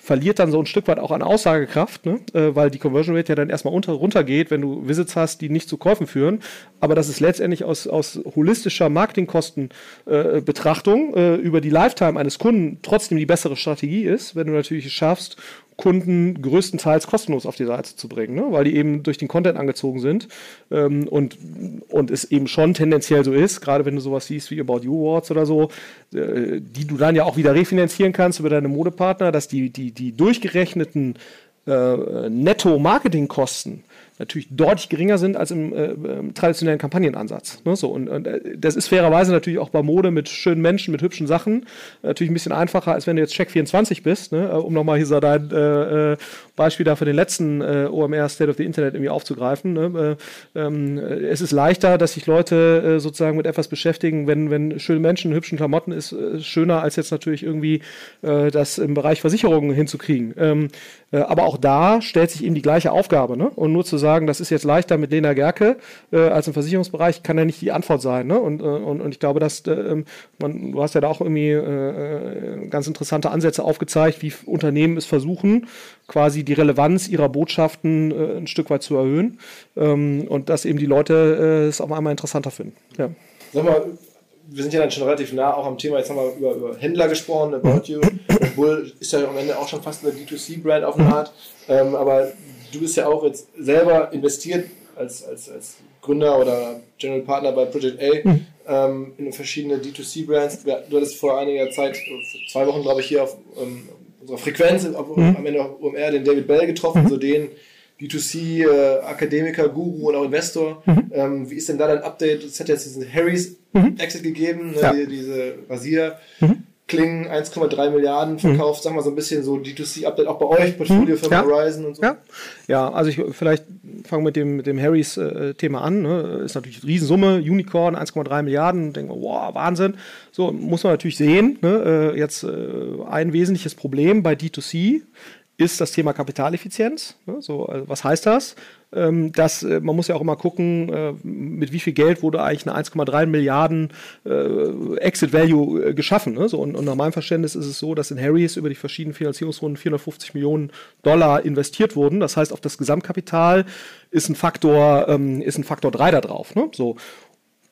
verliert dann so ein Stück weit auch an Aussagekraft, ne, äh, weil die Conversion Rate ja dann erstmal unter, runtergeht, wenn du Visits hast, die nicht zu Käufen führen. Aber dass es letztendlich aus, aus holistischer Marketingkostenbetrachtung äh, äh, über die Lifetime eines Kunden trotzdem die bessere Strategie ist, wenn du natürlich es schaffst, Kunden größtenteils kostenlos auf die Seite zu bringen, ne? weil die eben durch den Content angezogen sind ähm, und, und es eben schon tendenziell so ist, gerade wenn du sowas siehst wie About You Awards oder so, äh, die du dann ja auch wieder refinanzieren kannst über deine Modepartner, dass die, die, die durchgerechneten äh, Netto-Marketing-Kosten natürlich deutlich geringer sind als im, äh, im traditionellen Kampagnenansatz. Ne? So, und, und, äh, das ist fairerweise natürlich auch bei Mode mit schönen Menschen, mit hübschen Sachen natürlich ein bisschen einfacher, als wenn du jetzt Check24 bist, ne? Äh, um nochmal hier so dein äh, äh, Beispiel da für den letzten äh, OMR State of the Internet irgendwie aufzugreifen. Ne? Ähm, es ist leichter, dass sich Leute sozusagen mit etwas beschäftigen, wenn, wenn schöne Menschen in hübschen Klamotten ist, schöner als jetzt natürlich irgendwie das im Bereich Versicherungen hinzukriegen. Ähm, aber auch da stellt sich eben die gleiche Aufgabe. Ne? Und nur zu sagen, das ist jetzt leichter mit Lena Gerke äh, als im Versicherungsbereich, kann ja nicht die Antwort sein. Ne? Und, äh, und, und ich glaube, dass äh, man, du hast ja da auch irgendwie äh, äh, ganz interessante Ansätze aufgezeigt, wie Unternehmen es versuchen, quasi die Relevanz ihrer Botschaften äh, ein Stück weit zu erhöhen ähm, und dass eben die Leute es auf einmal interessanter finden. Ja. Sag mal, wir sind ja dann schon relativ nah auch am Thema, jetzt haben wir über, über Händler gesprochen, About You. Bull ist ja am Ende auch schon fast eine D2C-Brand auf eine Art. Ähm, aber du bist ja auch jetzt selber investiert als, als, als Gründer oder General Partner bei Project A mhm. ähm, in verschiedene D2C-Brands. Du hattest vor einiger Zeit, zwei Wochen glaube ich, hier auf ähm, unserer Frequenz, mhm. am Ende auf OMR, den David Bell getroffen, mhm. so den D2C-Akademiker, äh, Guru und auch Investor. Mhm. Ähm, wie ist denn da dein Update? Es hat jetzt diesen Harry's mhm. Exit gegeben, ne, ja. die, diese Rasier. Mhm. Klingen 1,3 Milliarden verkauft, mhm. sagen wir so ein bisschen so D2C-Update auch bei euch, Portfolio für ja. Horizon und so. Ja, ja also ich vielleicht fange mit dem, mit dem Harrys äh, Thema an. Ne? Ist natürlich eine Riesensumme, Unicorn 1,3 Milliarden, denken wir, wow, Wahnsinn. So muss man natürlich sehen. Ne? Äh, jetzt äh, ein wesentliches Problem bei D2C ist das Thema Kapitaleffizienz. Ne? So, also was heißt das? Ähm, dass äh, man muss ja auch immer gucken, äh, mit wie viel Geld wurde eigentlich eine 1,3 Milliarden äh, Exit Value geschaffen. Ne? So, und, und, nach meinem Verständnis ist es so, dass in Harrys über die verschiedenen Finanzierungsrunden 450 Millionen Dollar investiert wurden. Das heißt, auf das Gesamtkapital ist ein Faktor, ähm, ist ein Faktor 3 da drauf. Ne? So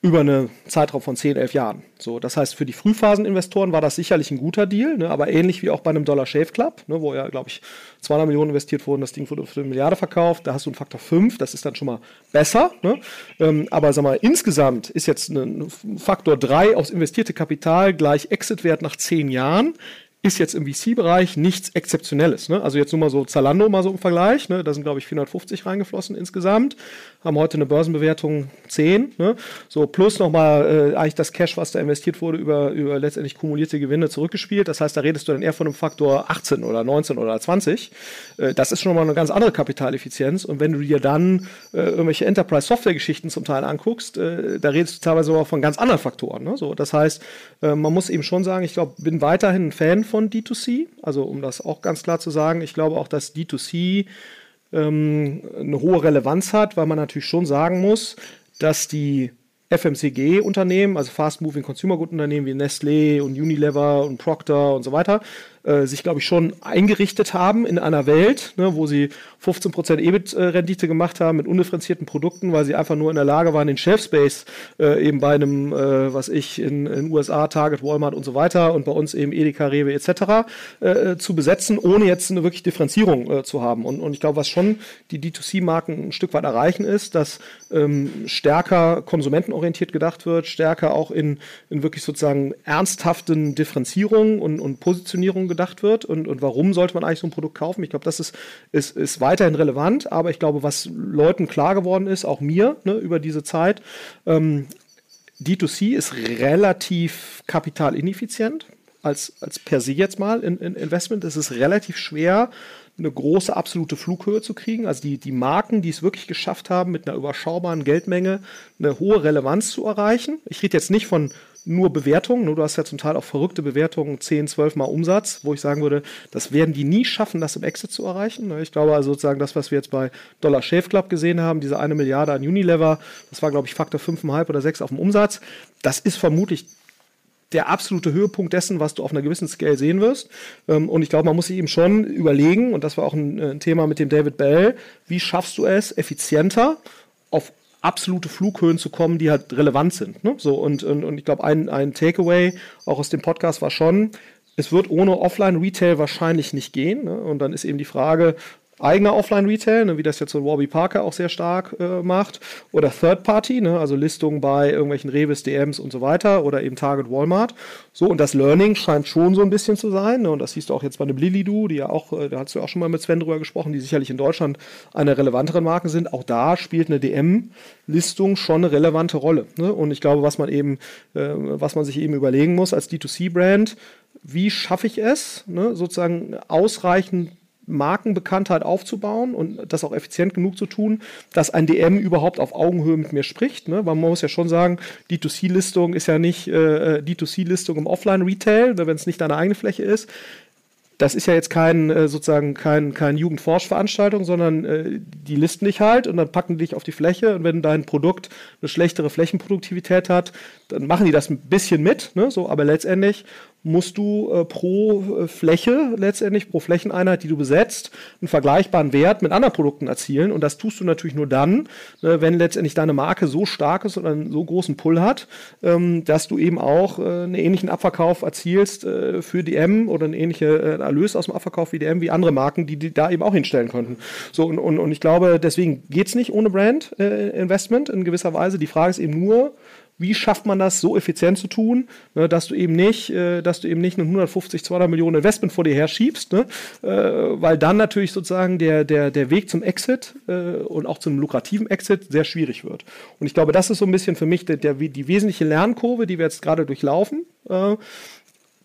über einen Zeitraum von 10, 11 Jahren. So, das heißt, für die Frühphaseninvestoren war das sicherlich ein guter Deal, ne, aber ähnlich wie auch bei einem Dollar Shave Club, ne, wo ja, glaube ich, 200 Millionen investiert wurden, das Ding wurde für eine Milliarde verkauft, da hast du einen Faktor 5, das ist dann schon mal besser. Ne? Ähm, aber sag mal, insgesamt ist jetzt ein Faktor 3 aufs investierte Kapital gleich Exit-Wert nach 10 Jahren ist jetzt im VC-Bereich nichts Exzeptionelles. Ne? Also jetzt nur mal so Zalando mal so im Vergleich. Ne? Da sind, glaube ich, 450 reingeflossen insgesamt. Haben heute eine Börsenbewertung 10. Ne? So plus nochmal äh, eigentlich das Cash, was da investiert wurde, über, über letztendlich kumulierte Gewinne zurückgespielt. Das heißt, da redest du dann eher von einem Faktor 18 oder 19 oder 20. Äh, das ist schon mal eine ganz andere Kapitaleffizienz. Und wenn du dir dann äh, irgendwelche Enterprise-Software-Geschichten zum Teil anguckst, äh, da redest du teilweise auch von ganz anderen Faktoren. Ne? So, das heißt, äh, man muss eben schon sagen, ich glaube, bin weiterhin ein Fan von D2C. Also um das auch ganz klar zu sagen, ich glaube auch, dass D2C ähm, eine hohe Relevanz hat, weil man natürlich schon sagen muss, dass die FMCG-Unternehmen, also Fast-Moving Consumer Good-Unternehmen wie Nestlé und Unilever und Procter und so weiter, äh, sich, glaube ich, schon eingerichtet haben in einer Welt, ne, wo sie 15% EBIT-Rendite gemacht haben mit undifferenzierten Produkten, weil sie einfach nur in der Lage waren, den Shelf-Space äh, eben bei einem, äh, was ich, in den USA, Target, Walmart und so weiter und bei uns eben Edeka, Rewe etc. Äh, zu besetzen, ohne jetzt eine wirklich Differenzierung äh, zu haben. Und, und ich glaube, was schon die D2C-Marken ein Stück weit erreichen, ist, dass ähm, stärker konsumentenorientiert gedacht wird, stärker auch in, in wirklich sozusagen ernsthaften Differenzierungen und, und Positionierungen gedacht wird und, und warum sollte man eigentlich so ein Produkt kaufen. Ich glaube, das ist, ist, ist weiterhin relevant, aber ich glaube, was Leuten klar geworden ist, auch mir ne, über diese Zeit, ähm, D2C ist relativ kapitalineffizient als, als per se jetzt mal in, in Investment. Es ist relativ schwer, eine große absolute Flughöhe zu kriegen. Also die, die Marken, die es wirklich geschafft haben, mit einer überschaubaren Geldmenge eine hohe Relevanz zu erreichen. Ich rede jetzt nicht von nur Bewertungen. Du hast ja zum Teil auch verrückte Bewertungen, 10, 12 Mal Umsatz, wo ich sagen würde, das werden die nie schaffen, das im Exit zu erreichen. Ne, ich glaube also sozusagen das, was wir jetzt bei Dollar Shave Club gesehen haben, diese eine Milliarde an Unilever, das war glaube ich Faktor 5,5 oder 6 auf dem Umsatz. Das ist vermutlich der absolute Höhepunkt dessen, was du auf einer gewissen Scale sehen wirst. Ähm, und ich glaube, man muss sich eben schon überlegen, und das war auch ein, Thema mit dem David Bell, wie schaffst du es effizienter auf absolute Flughöhen zu kommen, die halt relevant sind. Ne? So, und, und, und ich glaube, ein, ein Takeaway auch aus dem Podcast war schon, es wird ohne Offline-Retail wahrscheinlich nicht gehen. Ne? Und dann ist eben die Frage, eigener Offline-Retail, ne, wie das jetzt so Warby Parker auch sehr stark äh, macht, oder Third-Party, ne, also Listungen bei irgendwelchen Revis, DMs und so weiter, oder eben Target, Walmart. So, und das Learning scheint schon so ein bisschen zu sein, ne, und das siehst du auch jetzt bei einem Lilidu, die ja auch, äh, da hast du auch schon mal mit Sven drüber gesprochen, die sicherlich in Deutschland eine relevantere Marke sind. Auch da spielt eine DM-Listung schon eine relevante Rolle. Ne? Und ich glaube, was man eben, äh, was man sich eben überlegen muss als D2C-Brand, wie schaffe ich es, ne, sozusagen ausreichend Markenbekanntheit aufzubauen und das auch effizient genug zu tun, dass ein DM überhaupt auf Augenhöhe mit mir spricht. Ne? Weil man muss ja schon sagen, D2C-Listung ist ja nicht äh, äh D2C-Listung im Offline-Retail, wenn es nicht deine eigene Fläche ist das ist ja jetzt kein äh, sozusagen kein, kein Jugendforschveranstaltung, sondern äh, die listen dich halt und dann packen die dich auf die Fläche und wenn dein Produkt eine schlechtere Flächenproduktivität hat, dann machen die das ein bisschen mit, ne? so, aber letztendlich musst du äh, pro äh, Fläche, letztendlich pro Flächeneinheit, die du besetzt, einen vergleichbaren Wert mit anderen Produkten erzielen. Und das tust du natürlich nur dann, äh, wenn letztendlich deine Marke so stark ist und einen so großen Pull hat, ähm, dass du eben auch äh, einen ähnlichen Abverkauf erzielst äh, für DM oder einen ähnlichen äh, Erlös aus dem Abverkauf wie DM wie andere Marken, die, die da eben auch hinstellen könnten. So, und, und, und ich glaube, deswegen geht es nicht ohne Brand-Investment in gewisser Weise. Die Frage ist eben nur, wie schafft man das so effizient zu tun, ne, dass du eben nicht, äh, dass du eben nicht eine 150, 200 Millionen Investment vor dir her schiebst, ne, äh, weil dann natürlich sozusagen der, der, der Weg zum Exit äh, und auch zum lukrativen Exit sehr schwierig wird. Und ich glaube, das ist so ein bisschen für mich der, der die wesentliche Lernkurve, die wir jetzt gerade durchlaufen. Äh,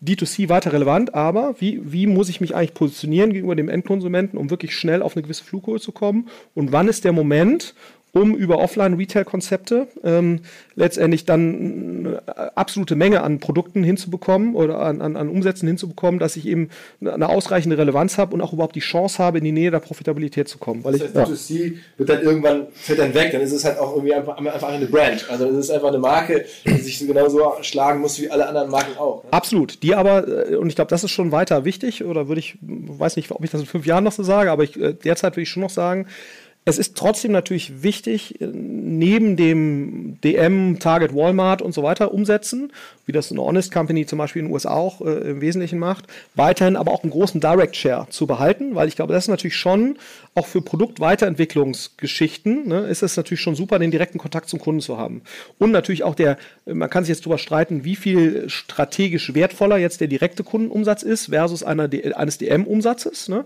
D2C weiter relevant, aber wie, wie muss ich mich eigentlich positionieren gegenüber dem Endkonsumenten, um wirklich schnell auf eine gewisse Flughöhe zu kommen? Und wann ist der Moment, um über Offline-Retail-Konzepte ähm, letztendlich dann eine absolute Menge an Produkten hinzubekommen oder an, an, an Umsätzen hinzubekommen, dass ich eben eine ausreichende Relevanz habe und auch überhaupt die Chance habe, in die Nähe der Profitabilität zu kommen. Weil das heißt, ich, ja. D2C wird dann irgendwann, fällt dann weg, dann ist es halt auch irgendwie einfach, einfach eine Brand. Also es ist einfach eine Marke, die sich so genauso schlagen muss wie alle anderen Marken auch. Ne? Absolut. Die aber, äh, und ich glaube, das ist schon weiter wichtig, oder würde ich, weiß nicht, ob ich das in fünf Jahren noch so sage, aber ich, äh, derzeit würde ich schon noch sagen, Es ist trotzdem natürlich wichtig, äh, neben dem DM, Target, Walmart und so weiter umsetzen, wie das eine Honest Company zum Beispiel in den USA auch äh, im Wesentlichen macht, weiterhin aber auch einen großen Direct Share zu behalten, weil ich glaube, das ist natürlich schon auch für Produktweiterentwicklungsgeschichten, ne, ist es natürlich schon super, den direkten Kontakt zum Kunden zu haben. Und natürlich auch der, man kann sich jetzt darüber streiten, wie viel strategisch wertvoller jetzt der direkte Kundenumsatz ist versus einer, eines DM-Umsatzes. Ne?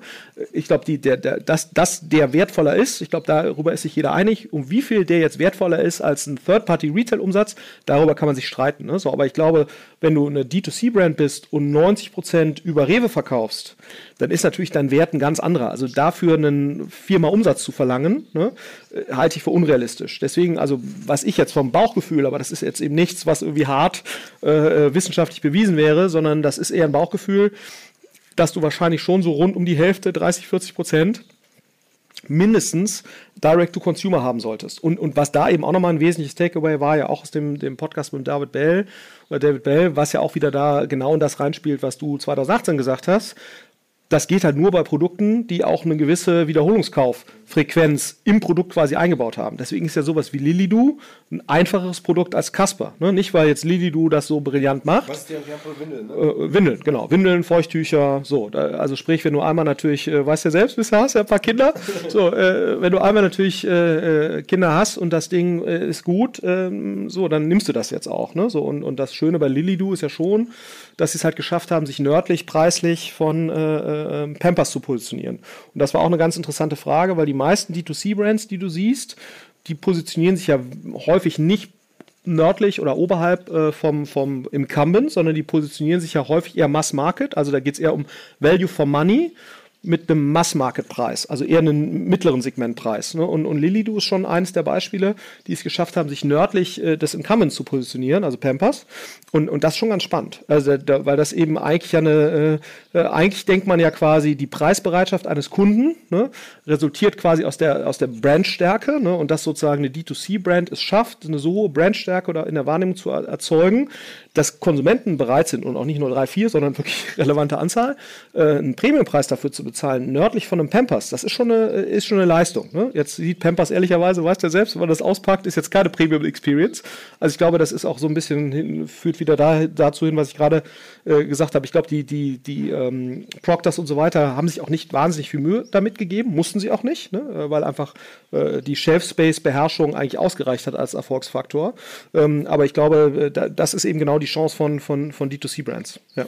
Ich glaube, der, der, dass, dass der wertvoller ist, ich glaube, darüber ist sich jeder einig. Um wie viel der jetzt wertvoller ist als ein Third-Party-Retail-Umsatz, darüber kann man sich streiten. Ne? So, aber ich glaube, wenn du eine D2C-Brand bist und 90% über Rewe verkaufst, dann ist natürlich dein Wert ein ganz anderer. Also dafür einen viermal Umsatz zu verlangen, ne, äh, halte ich für unrealistisch. Deswegen, also was ich jetzt vom Bauchgefühl, aber das ist jetzt eben nichts, was irgendwie hart äh, äh wissenschaftlich bewiesen wäre, sondern das ist eher ein Bauchgefühl, dass du wahrscheinlich schon so rund um die Hälfte, 30, 40 Prozent, mindestens Direct-to-Consumer haben solltest. Und, und was da eben auch nochmal ein wesentliches Takeaway war, ja auch aus dem, dem Podcast mit David Bell David Bell, was ja auch wieder da genau in das reinspielt, was du 2018 gesagt hast. Das geht halt nur bei Produkten, die auch eine gewisse Wiederholungskauffrequenz im Produkt quasi eingebaut haben. Deswegen ist ja sowas wie Lilidu ein einfacheres Produkt als Casper. Ne? Nicht, weil jetzt Lilidu das so brillant macht. Was ist die für Windeln? Ne? Äh, Windeln, genau. Windeln, Feuchttücher, so. Da, also sprich, wenn du einmal natürlich, äh, weißt ja selbst, bisher hast ja ein paar Kinder. so, äh, wenn du einmal natürlich äh, äh Kinder hast und das Ding äh, ist gut, ähm, so, dann nimmst du das jetzt auch. Ne? So, und, und das Schöne bei Lilidu ist ja schon, dass sie es halt geschafft haben, sich nördlich, preislich von äh, äh, Pampers zu positionieren. Und das war auch eine ganz interessante Frage, weil die meisten D2C-Brands, die du siehst, die positionieren sich ja häufig nicht nördlich oder oberhalb äh, vom, vom Incumbent, sondern die positionieren sich ja häufig eher Mass Market. Also da geht es eher um Value for Money mit einem Mass-Market-Preis, also eher einen mittleren Segmentpreis. Ne? Und, und Lilidu ist schon eines der Beispiele, die es geschafft haben, sich nördlich äh, des Incumbents zu positionieren, also Pampers. Und, und das ist schon ganz spannend, also da, weil das eben eigentlich ja eine, äh, äh, eigentlich denkt man ja quasi, die Preisbereitschaft eines Kunden ne, resultiert quasi aus der, aus der Brandstärke ne, und dass sozusagen eine D2C-Brand es schafft, eine so hohe Brandstärke oder in der Wahrnehmung zu erzeugen, dass Konsumenten bereit sind und auch nicht nur drei, vier, sondern wirklich relevante Anzahl, äh, einen Premiumpreis dafür zu bezahlen, nördlich von einem Pampers, das ist schon eine, ist schon eine Leistung. Ne? Jetzt sieht Pampers ehrlicherweise, weißt du ja selbst, wenn man das auspackt, ist jetzt keine Premium Experience. Also ich glaube, das ist auch so ein bisschen, hin, führt wieder da, dazu hin, was ich gerade äh, gesagt habe. Ich glaube, die, die, die ähm, Proctors und so weiter haben sich auch nicht wahnsinnig viel Mühe damit gegeben, mussten sie auch nicht, ne? Äh, weil einfach äh, die Shelf-Space-Beherrschung eigentlich ausgereicht hat als Erfolgsfaktor. Ähm, aber ich glaube, äh, das ist eben genau die Chance von, von, von D2C-Brands. Ja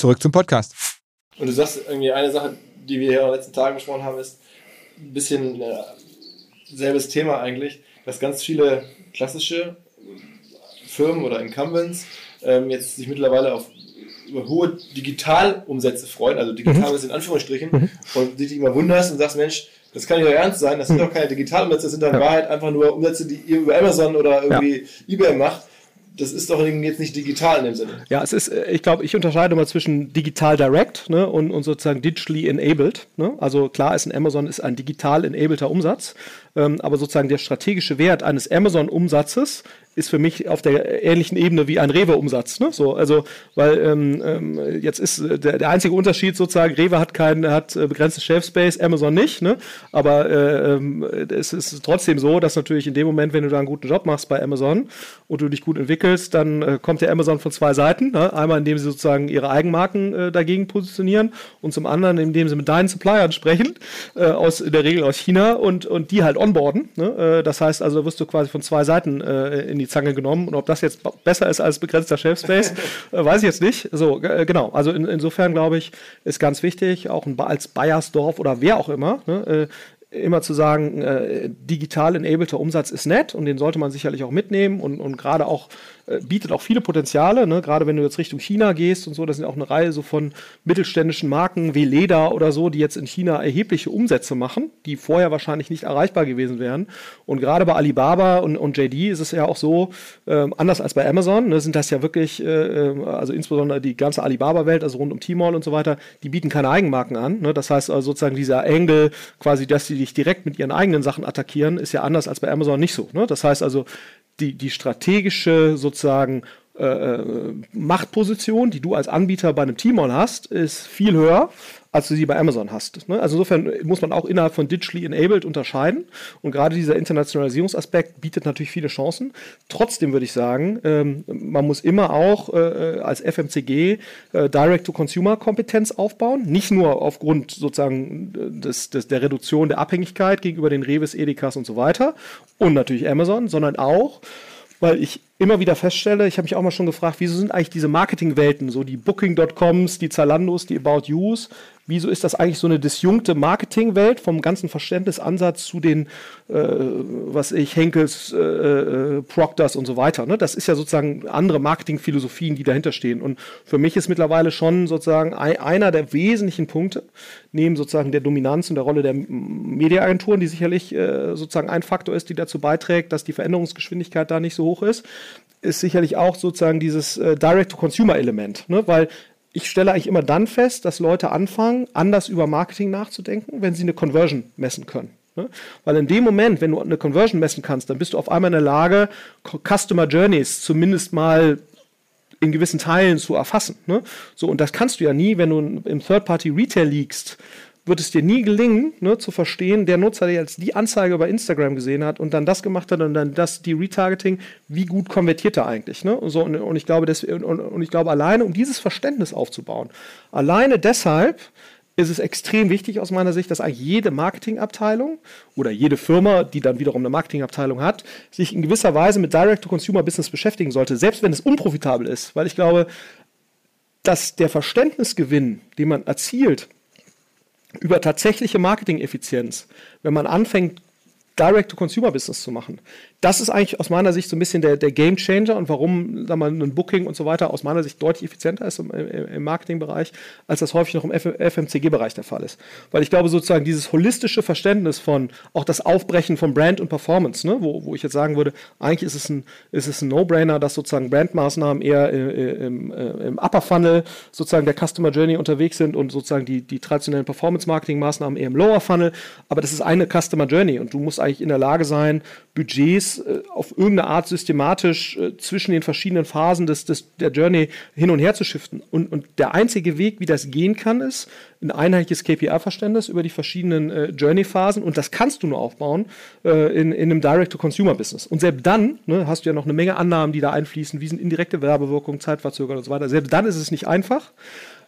Zurück zum Podcast. Und du sagst irgendwie eine Sache, die wir hier in den letzten Tagen besprochen haben, ist ein bisschen äh, selbes Thema eigentlich, dass ganz viele klassische Firmen oder Incumbents ähm, jetzt sich mittlerweile auf über hohe Digitalumsätze freuen, also Digitalumsätze mhm. in Anführungsstrichen, mhm. und dich immer wunderst und sagst, Mensch, das kann nicht doch ernst sein, das sind mhm. doch keine Digitalumsätze, das sind dann in Wahrheit einfach nur Umsätze, die ihr über Amazon oder irgendwie ja. eBay macht das ist doch jetzt nicht digital in dem Sinne. Ja, es ist, äh, ich glaube, ich unterscheide mal zwischen digital direct ne, und, und sozusagen digitally enabled. Ne? Also klar ist ein Amazon ist ein digital enableder Umsatz, ähm, aber sozusagen der strategische Wert eines Amazon-Umsatzes ist für mich auf der ähnlichen Ebene wie ein Rewe-Umsatz. Ne? So, also, weil ähm, ähm, jetzt ist äh, der, der einzige Unterschied sozusagen, Rewe hat kein, hat äh, begrenztes Shelf Space, Amazon nicht, ne? Aber äh, ähm, es ist trotzdem so, dass natürlich in dem Moment, wenn du da einen guten Job machst bei Amazon und du dich gut entwickelst, dann äh, kommt der Amazon von zwei Seiten. Ne? Einmal, indem sie sozusagen ihre Eigenmarken äh, dagegen positionieren und zum anderen, indem sie mit deinen Suppliern sprechen, äh, aus in der Regel aus China und, und die halt onboarden. Ne? das heißt also, da wirst du quasi von zwei Seiten in die Zange genommen. Und ob das jetzt besser ist als begrenzter Shelf Space, äh, weiß ich jetzt nicht. So, äh, genau. Also in, insofern glaube ich, ist ganz wichtig, auch als Bayersdorf oder wer auch immer, ne, äh, immer zu sagen, äh, digital enableter Umsatz ist nett und den sollte man sicherlich auch mitnehmen und, und gerade auch bietet auch viele Potenziale, ne? gerade wenn du jetzt Richtung China gehst und so, das sind auch eine Reihe so von mittelständischen Marken wie Leda oder so, die jetzt in China erhebliche Umsätze machen, die vorher wahrscheinlich nicht erreichbar gewesen wären. Und gerade bei Alibaba und, und JD ist es ja auch so, äh, anders als bei Amazon, ne, sind das ja wirklich, äh, äh, also insbesondere die ganze Alibaba-Welt, also rund um Tmall und so weiter, die bieten keine Eigenmarken an. Ne? Das heißt also sozusagen dieser Angle, quasi, dass sie dich direkt mit ihren eigenen Sachen attackieren, ist ja anders als bei Amazon nicht so. Ne? Das heißt also, die, die strategische sozusagen äh, äh, Machtposition, die du als Anbieter bei einem T-Mall hast, ist viel höher, als du sie bei Amazon hast. Ne? Also insofern muss man auch innerhalb von digitally enabled unterscheiden. Und gerade dieser Internationalisierungsaspekt bietet natürlich viele Chancen. Trotzdem würde ich sagen, ähm, man muss immer auch äh, äh als FMCG äh, Direct-to-Consumer-Kompetenz aufbauen. Nicht nur aufgrund sozusagen des, des, der Reduktion der Abhängigkeit gegenüber den Reves, Edekas und so weiter und natürlich Amazon, sondern auch weil ich immer wieder feststelle, ich habe mich auch mal schon gefragt, wieso sind eigentlich diese Marketingwelten, so die Booking.coms, die Zalandos, die About Yous, wieso ist das eigentlich so eine disjunkte Marketingwelt vom ganzen Verständnisansatz zu den, äh, was ich, Henkels, äh, äh, Proctors und so weiter. Ne? Das ist ja sozusagen andere Marketingphilosophien, die dahinter stehen. Und für mich ist mittlerweile schon sozusagen ein, einer der wesentlichen Punkte, neben sozusagen der Dominanz und der Rolle der Mediaagenturen, die sicherlich äh, sozusagen ein Faktor ist, die dazu beiträgt, dass die Veränderungsgeschwindigkeit da nicht so hoch ist, ist sicherlich auch sozusagen dieses äh, Direct-to-Consumer-Element. Ne? Weil ich stelle eigentlich immer dann fest, dass Leute anfangen, anders über Marketing nachzudenken, wenn sie eine Conversion messen können. Ne? Weil in dem Moment, wenn du eine Conversion messen kannst, dann bist du auf einmal in der Lage, Customer Journeys zumindest mal in gewissen Teilen zu erfassen. Ne? So, und das kannst du ja nie, wenn du im Third-Party-Retail liegst, wird es dir nie gelingen, ne, zu verstehen, der Nutzer, der jetzt die Anzeige bei Instagram gesehen hat und dann das gemacht hat und dann das, die Retargeting, wie gut konvertiert er eigentlich. Ne? Und, so, und, und ich glaube, das, und, und ich glaube, alleine, um dieses Verständnis aufzubauen, alleine deshalb ist es extrem wichtig aus meiner Sicht, dass eigentlich jede Marketingabteilung oder jede Firma, die dann wiederum eine Marketingabteilung hat, sich in gewisser Weise mit Direct-to-Consumer-Business beschäftigen sollte, selbst wenn es unprofitabel ist. Weil ich glaube, dass der Verständnisgewinn, den man erzielt, über tatsächliche Marketing-Effizienz, wenn man anfängt, Direct-to-Consumer-Business zu machen. Das ist eigentlich aus meiner Sicht so ein bisschen der, der Game Changer und warum da mal ein Booking und so weiter aus meiner Sicht deutlich effizienter ist im, im Marketingbereich, als das häufig noch im FMCG-Bereich der Fall ist. Weil ich glaube, sozusagen dieses holistische Verständnis von auch das Aufbrechen von Brand und Performance, ne, wo, wo ich jetzt sagen würde, eigentlich ist es ein, ist es ein No-Brainer, dass sozusagen Brandmaßnahmen eher im, im Upper Funnel sozusagen der Customer Journey unterwegs sind und sozusagen die, die traditionellen Performance-Marketing-Maßnahmen eher im Lower Funnel. Aber das ist eine Customer Journey und du musst eigentlich in der Lage sein, Budgets äh, auf irgendeine Art systematisch äh, zwischen den verschiedenen Phasen des, des, der Journey hin und her zu shiften. Und, und der einzige Weg, wie das gehen kann, ist ein einheitliches KPI-Verständnis über die verschiedenen äh, Journey-Phasen. Und das kannst du nur aufbauen äh, in, in einem Direct-to-Consumer-Business. Und selbst dann ne, hast du ja noch eine Menge Annahmen, die da einfließen. Wie sind indirekte Werbewirkungen, Zeitverzögerung und so weiter. Selbst dann ist es nicht einfach.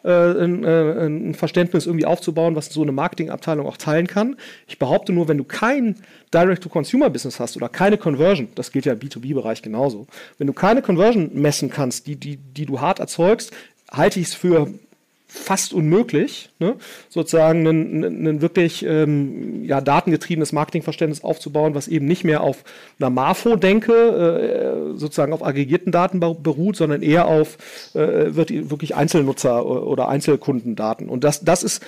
Äh, ein, äh, ein, Verständnis irgendwie aufzubauen, was so eine Marketingabteilung auch teilen kann. Ich behaupte nur, wenn du kein Direct-to-Consumer-Business hast oder keine Conversion, das gilt ja im B2B-Bereich genauso, wenn du keine Conversion messen kannst, die, die, die du hart erzeugst, halte ich es für fast unmöglich, ne? sozusagen ein, wirklich ähm, ja, datengetriebenes Marketingverständnis aufzubauen, was eben nicht mehr auf einer MAFO-Denke, äh, sozusagen auf aggregierten Daten beruht, sondern eher auf äh, wirklich Einzelnutzer oder Einzelkundendaten. Und das, das ist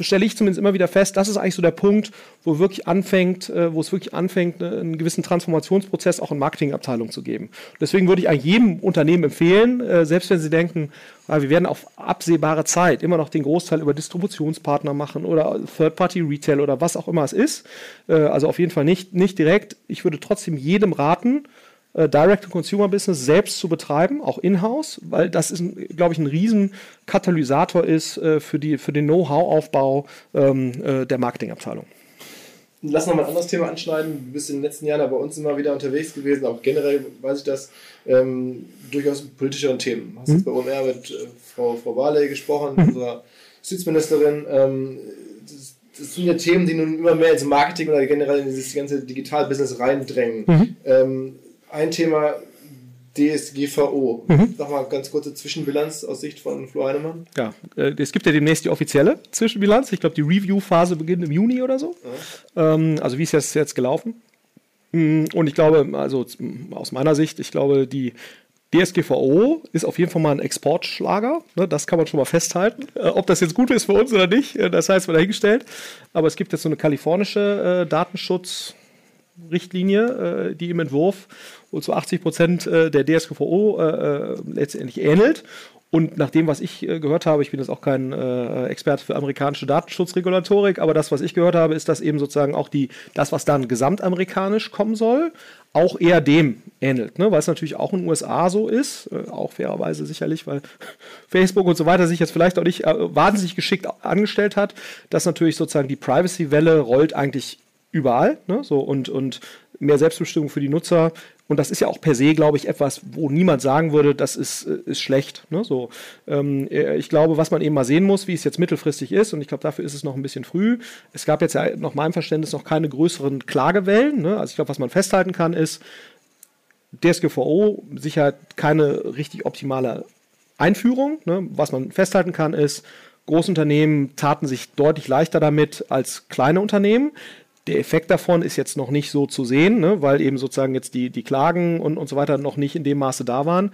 stelle ich zumindest immer wieder fest, das ist eigentlich so der Punkt, wo wirklich anfängt, äh, wo es wirklich anfängt, ne, einen gewissen Transformationsprozess auch in Marketingabteilung zu geben. deswegen würde ich eigentlich jedem Unternehmen empfehlen, äh, selbst wenn sie denken, ah, wir werden auf absehbare Zeit immer noch den Großteil über Distributionspartner machen oder Third-Party-Retail oder was auch immer es ist. Äh, also auf jeden Fall nicht, nicht direkt. Ich würde trotzdem jedem raten, Direct-to-Consumer-Business selbst zu betreiben, auch in-house, weil das ist, glaube ich, ein riesen Katalysator ist äh, für, die, für den Know-how-Aufbau ähm, äh, der Marketingabteilung. Lass noch mal ein anderes Thema anschneiden. Du bist in den letzten Jahren bei uns immer wieder unterwegs gewesen, auch generell weiß ich das, ähm, durchaus politischeren Themen. Hast mhm. jetzt bei OMR mit äh, Frau, Frau Barley gesprochen, mhm. unserer Justizministerin. Ähm, das, das, sind ja Themen, die nun immer mehr ins Marketing oder generell in dieses ganze Digital-Business reindrängen. Mhm. Ähm, ein Thema DSGVO. Mhm. Sag mal ganz kurze Zwischenbilanz aus Sicht von Flo Heinemann. Ja, äh, es gibt ja demnächst die offizielle Zwischenbilanz. Ich glaube, die Review-Phase beginnt im Juni oder so. Ähm, also wie ist das jetzt gelaufen? Mm, und ich glaube, also aus meiner Sicht, ich glaube, die DSGVO ist auf jeden Fall mal ein Exportschlager. Ne, das kann man schon mal festhalten. Äh, ob das jetzt gut ist für uns oder nicht, äh, das heißt mal dahingestellt. Aber es gibt jetzt so eine kalifornische Datenschutz- Richtlinie, äh, die im Entwurf zu 80 Prozent äh, der DSGVO äh, äh, letztendlich ähnelt. Und nach dem, was ich äh, gehört habe, ich bin jetzt auch kein äh, Experte für amerikanische Datenschutzregulatorik, aber das, was ich gehört habe, ist, dass eben sozusagen auch die, das, was dann gesamtamerikanisch kommen soll, auch eher dem ähnelt. Ne? Weil es natürlich auch in den USA so ist, äh, auch fairerweise sicherlich, weil Facebook und so weiter sich jetzt vielleicht auch nicht wahnsinnig geschickt angestellt hat, dass natürlich sozusagen die Privacy-Welle rollt eigentlich überall. Ne? So, und, und mehr Selbstbestimmung für die Nutzer. Und das ist ja auch per se, glaube ich, etwas, wo niemand sagen würde, das ist, äh, ist schlecht. Ne? So, ähm, äh, ich glaube, was man eben mal sehen muss, wie es jetzt mittelfristig ist, und ich glaube, dafür ist es noch ein bisschen früh. Es gab jetzt ja nach meinem Verständnis noch keine größeren Klagewellen. Ne? Also ich glaube, was man festhalten kann, ist, DSGVO sicher keine richtig optimale Einführung. Ne? Was man festhalten kann, ist, Großunternehmen taten sich deutlich leichter damit als kleine Unternehmen. Der Effekt davon ist jetzt noch nicht so zu sehen, ne, weil eben sozusagen jetzt die, die Klagen und, und so weiter noch nicht in dem Maße da waren.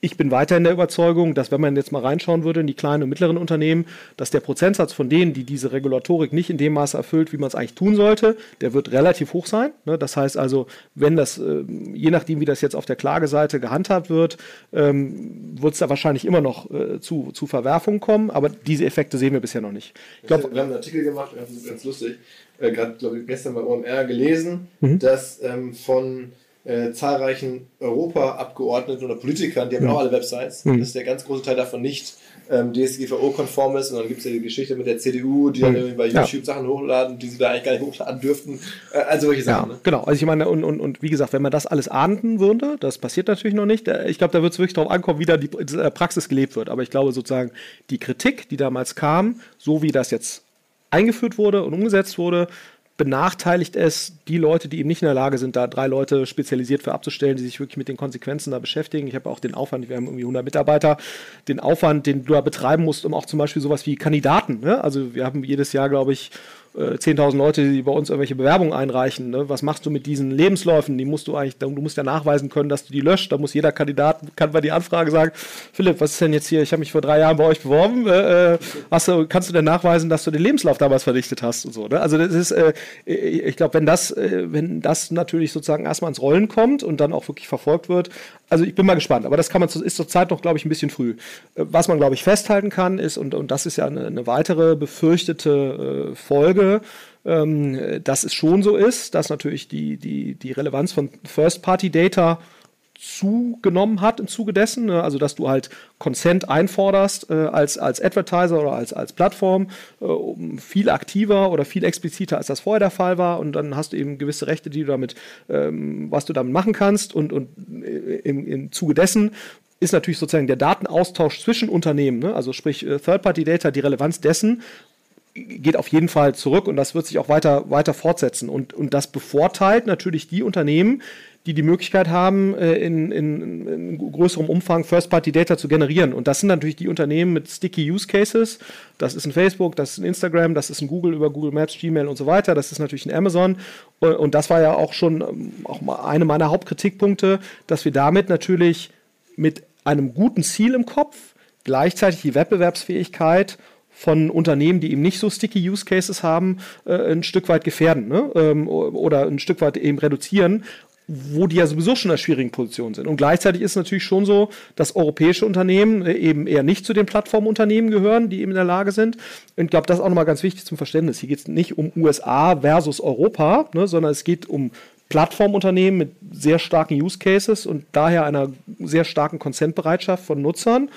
Ich bin weiter in der Überzeugung, dass wenn man jetzt mal reinschauen würde in die kleinen und mittleren Unternehmen, dass der Prozentsatz von denen, die diese Regulatorik nicht in dem Maße erfüllt, wie man es eigentlich tun sollte, der wird relativ hoch sein. Ne? Das heißt also, wenn das, äh, je nachdem, wie das jetzt auf der Klageseite gehandhabt wird, ähm, wird es da wahrscheinlich immer noch äh, zu, zu Verwerfungen kommen, aber diese Effekte sehen wir bisher noch nicht. Ich glaub, wir haben einen Artikel gemacht, ganz lustig, äh, gerade glaube ich gestern bei OMR gelesen, mhm. dass ähm, von äh, zahlreichen Europaabgeordneten oder Politikern, die haben mhm. auch alle Websites, mhm. dass der ganz große Teil davon nicht ähm, DSGVO-konform ist. Und dann gibt es ja die Geschichte mit der CDU, die mhm. dann bei YouTube ja. Sachen hochladen, die sie da eigentlich gar nicht hochladen dürften. Äh, also solche Sachen. Ja, ne? Genau, also ich meine, und, und, und wie gesagt, wenn man das alles ahnden würde, das passiert natürlich noch nicht. Äh, ich glaube, da wird es wirklich darauf ankommen, wie da die äh, Praxis gelebt wird. Aber ich glaube sozusagen, die Kritik, die damals kam, so wie das jetzt eingeführt wurde und umgesetzt wurde, benachteiligt es die Leute, die eben nicht in der Lage sind, da drei Leute spezialisiert für abzustellen, die sich wirklich mit den Konsequenzen da beschäftigen. Ich habe auch den Aufwand, wir haben irgendwie 100 Mitarbeiter, den Aufwand, den du da betreiben musst, um auch zum Beispiel sowas wie Kandidaten. Ne? Also wir haben jedes Jahr, glaube ich, 10.000 äh, Leute, die bei uns irgendwelche Bewerbungen einreichen. Ne? Was machst du mit diesen Lebensläufen? Die musst du eigentlich, du musst ja nachweisen können, dass du die löscht. Da muss jeder Kandidat, kann bei die Anfrage sagen, Philipp, was ist denn jetzt hier? Ich habe mich vor drei Jahren bei euch beworben. Äh, äh, hast du, kannst du denn nachweisen, dass du den Lebenslauf damals verdichtet hast und so? Ne? Also das ist, äh, ich glaube, wenn das, äh, wenn das natürlich sozusagen erstmal ins Rollen kommt und dann auch wirklich verfolgt wird, also ich bin mal gespannt, aber das kann man ist zurzeit noch, glaube ich, ein bisschen früh. Was man, glaube ich, festhalten kann, ist, und, und das ist ja eine, eine weitere befürchtete äh, Ähm, dass es schon so ist, dass natürlich die, die, die Relevanz von First-Party-Data zugenommen hat im Zuge dessen, ne? also dass du halt Consent einforderst äh, als, als Advertiser oder als, als Plattform äh, viel aktiver oder viel expliziter als das vorher der Fall war und dann hast du eben gewisse Rechte, die du damit, ähm, was du damit machen kannst und, und äh, im, im Zuge dessen ist natürlich sozusagen der Datenaustausch zwischen Unternehmen, ne? also sprich äh, Third-Party-Data, die Relevanz dessen geht auf jeden Fall zurück und das wird sich auch weiter, weiter fortsetzen. Und, und das bevorteilt natürlich die Unternehmen, die die Möglichkeit haben, äh, in, in, in größerem Umfang First-Party-Data zu generieren. Und das sind natürlich die Unternehmen mit sticky Use Cases. Das ist ein Facebook, das ist ein Instagram, das ist ein Google über Google Maps, Gmail und so weiter. Das ist natürlich ein Amazon. Und das war ja auch schon ähm, auch mal eine meiner Hauptkritikpunkte, dass wir damit natürlich mit einem guten Ziel im Kopf gleichzeitig die Wettbewerbsfähigkeit von Unternehmen, die eben nicht so sticky Use Cases haben, äh, ein Stück weit gefährden ne? ähm, oder ein Stück weit eben reduzieren, wo die ja sowieso schon in einer schwierigen Position sind. Und gleichzeitig ist es natürlich schon so, dass europäische Unternehmen äh, eben eher nicht zu den Plattformunternehmen gehören, die eben in der Lage sind. Und ich glaube, das ist auch nochmal ganz wichtig zum Verständnis. Hier geht es nicht um USA versus Europa, ne, sondern es geht um Plattformunternehmen mit sehr starken Use Cases und daher einer sehr starken Konsentbereitschaft von Nutzern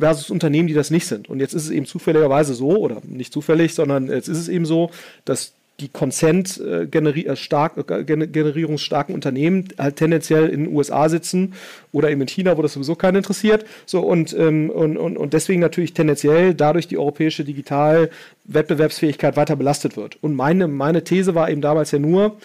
versus Unternehmen, die das nicht sind. Und jetzt ist es eben zufälligerweise so, oder nicht zufällig, sondern jetzt ist es eben so, dass die Consent-generierungsstarken Unternehmen halt tendenziell in den USA sitzen oder eben in China, wo das sowieso keinen interessiert. So, und, ähm, und, und, und deswegen natürlich tendenziell dadurch die europäische Digital-Wettbewerbsfähigkeit weiter belastet wird. Und meine, meine These war eben damals ja nur,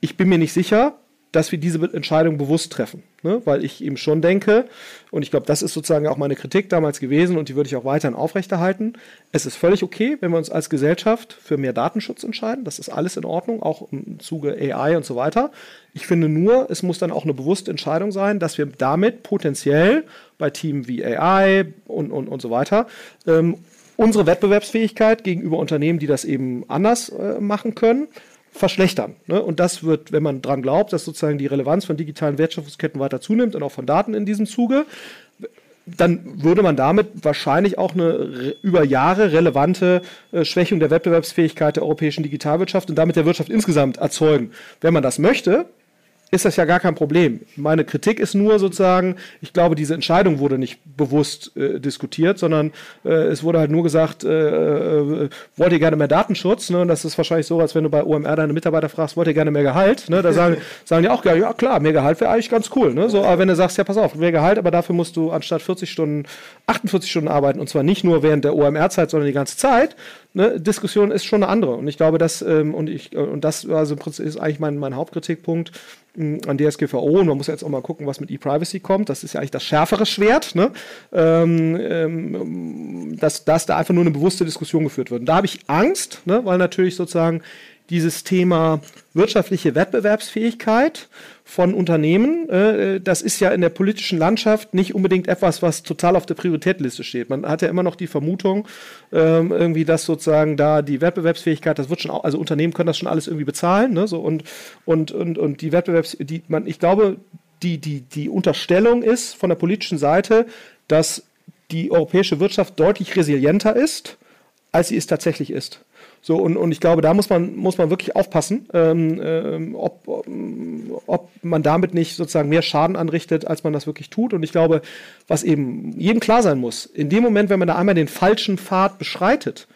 ich bin mir nicht sicher, dass wir diese Entscheidung bewusst treffen. Ne? Weil ich eben schon denke, und ich glaube, das ist sozusagen auch meine Kritik damals gewesen und die würde ich auch weiterhin aufrechterhalten. Es ist völlig okay, wenn wir uns als Gesellschaft für mehr Datenschutz entscheiden. Das ist alles in Ordnung, auch im Zuge AI und so weiter. Ich finde nur, es muss dann auch eine bewusste Entscheidung sein, dass wir damit potenziell bei Themen wie AI und, und, und so weiter ähm, unsere Wettbewerbsfähigkeit gegenüber Unternehmen, die das eben anders äh, machen können, verschlechtern. Ne? Und das wird, wenn man daran glaubt, dass sozusagen die Relevanz von digitalen Wertschöpfungsketten weiter zunimmt und auch von Daten in diesem Zuge, dann würde man damit wahrscheinlich auch eine über Jahre relevante äh, Schwächung der Wettbewerbsfähigkeit der europäischen Digitalwirtschaft und damit der Wirtschaft insgesamt erzeugen. Wenn man das möchte, ist das ja gar kein Problem. Meine Kritik ist nur sozusagen, ich glaube, diese Entscheidung wurde nicht bewusst äh, diskutiert, sondern äh, es wurde halt nur gesagt, äh, äh, wollt ihr gerne mehr Datenschutz? Ne? Und das ist wahrscheinlich so, als wenn du bei OMR deine Mitarbeiter fragst, wollt ihr gerne mehr Gehalt? Ne? Da sagen, sagen die auch, ja klar, mehr Gehalt wäre eigentlich ganz cool. Ne? So, aber wenn du sagst, ja pass auf, mehr Gehalt, aber dafür musst du anstatt 40 Stunden 48 Stunden arbeiten und zwar nicht nur während der OMR-Zeit, sondern die ganze Zeit, ne, Diskussion ist schon eine andere. Und ich glaube, das, ähm, und ich, und das also ist eigentlich mein, mein Hauptkritikpunkt mh, an DSGVO. Und man muss jetzt auch mal gucken, was mit E-Privacy kommt. Das ist ja eigentlich das schärfere Schwert, ne? ähm, ähm, dass, dass da einfach nur eine bewusste Diskussion geführt wird. Und da habe ich Angst, ne, weil natürlich sozusagen dieses Thema wirtschaftliche Wettbewerbsfähigkeit von Unternehmen, äh, das ist ja in der politischen Landschaft nicht unbedingt etwas, was total auf der Prioritätliste steht. Man hat ja immer noch die Vermutung, ähm, irgendwie, dass sozusagen da die Wettbewerbsfähigkeit, das wird schon, auch, also Unternehmen können das schon alles irgendwie bezahlen, ne, so und und und und die Wettbewerbs, die man, ich glaube, die die die Unterstellung ist von der politischen Seite, dass die europäische Wirtschaft deutlich resilienter ist, als sie es tatsächlich ist. So, und, und ich glaube, da muss man, muss man wirklich aufpassen, ähm, ähm, ob, ob man damit nicht sozusagen mehr Schaden anrichtet, als man das wirklich tut. Und ich glaube, was eben jedem klar sein muss, in dem Moment, wenn man da einmal den falschen Pfad beschreitet,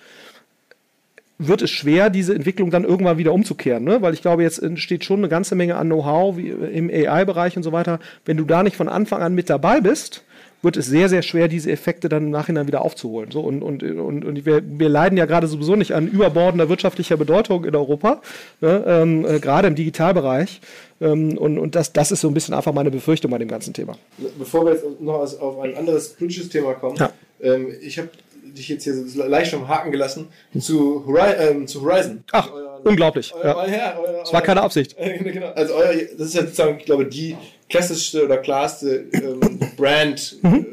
wird es schwer, diese Entwicklung dann irgendwann wieder umzukehren. Ne? Weil ich glaube, jetzt entsteht schon eine ganze Menge an Know-how im AI-Bereich und so weiter. Wenn du da nicht von Anfang an mit dabei bist, wird es sehr, sehr schwer, diese Effekte dann im Nachhinein wieder aufzuholen. So, und, und, und, und wir, wir leiden ja gerade sowieso nicht an überbordender wirtschaftlicher Bedeutung in Europa, ne, ähm, äh, gerade im Digitalbereich. Ähm, und und das, das ist so ein bisschen einfach meine Befürchtung bei dem ganzen Thema. Bevor wir jetzt noch auf ein anderes politisches Thema kommen, ja. ähm, ich habe dich jetzt hier so leicht vom Haken gelassen zu, Hori ähm, zu Horizon. Ach, euer, unglaublich. Euer, ja. euer, euer, das war keine Absicht. genau. Also euer, das ist ja sozusagen, ich glaube, die klassischste oder klarste ähm, Brand, mhm. äh,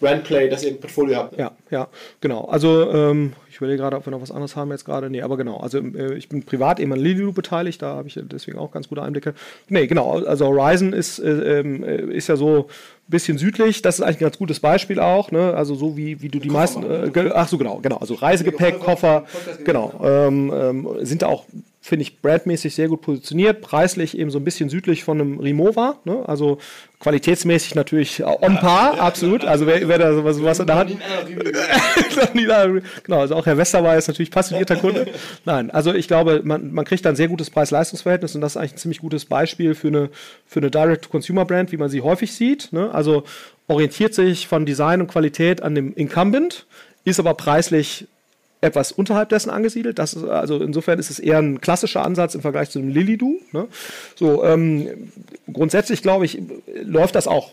Brandplay, das ihr im Portfolio habt. Ja, ja, genau. Also ähm, ich überlege gerade, ob wir noch was anderes haben jetzt gerade. Nee, aber genau. Also äh, ich bin privat eben an Lililu beteiligt, da habe ich deswegen auch ganz gute Einblicke. Nee, genau. Also Horizon ist, äh, ähm, äh, ist ja so ein bisschen südlich. Das ist eigentlich ein ganz gutes Beispiel auch. Ne? Also so wie, wie du die meisten. Äh, ach so, genau, genau. Also Reisegepäck, Koffer, genau. Ähm, ähm, sind da auch finde ich brandmäßig sehr gut positioniert, preislich eben so ein bisschen südlich von einem Rimowa, ne? also qualitätsmäßig natürlich on par, ja, absolut. Also wer, wer da sowas, sowas in der Hand. genau, also auch Herr Westerwey ist natürlich passionierter Kunde. Nein, also ich glaube, man, man kriegt dann ein sehr gutes Preis-Leistungs-Verhältnis und das ist eigentlich ein ziemlich gutes Beispiel für eine, für eine Direct-to-Consumer-Brand, wie man sie häufig sieht. Ne? Also orientiert sich von Design und Qualität an dem Incumbent, ist aber preislich etwas unterhalb dessen angesiedelt. Das ist, also insofern ist es eher ein klassischer Ansatz im Vergleich zu dem Lilidu. Ne? So, ähm, grundsätzlich glaube ich, läuft das auch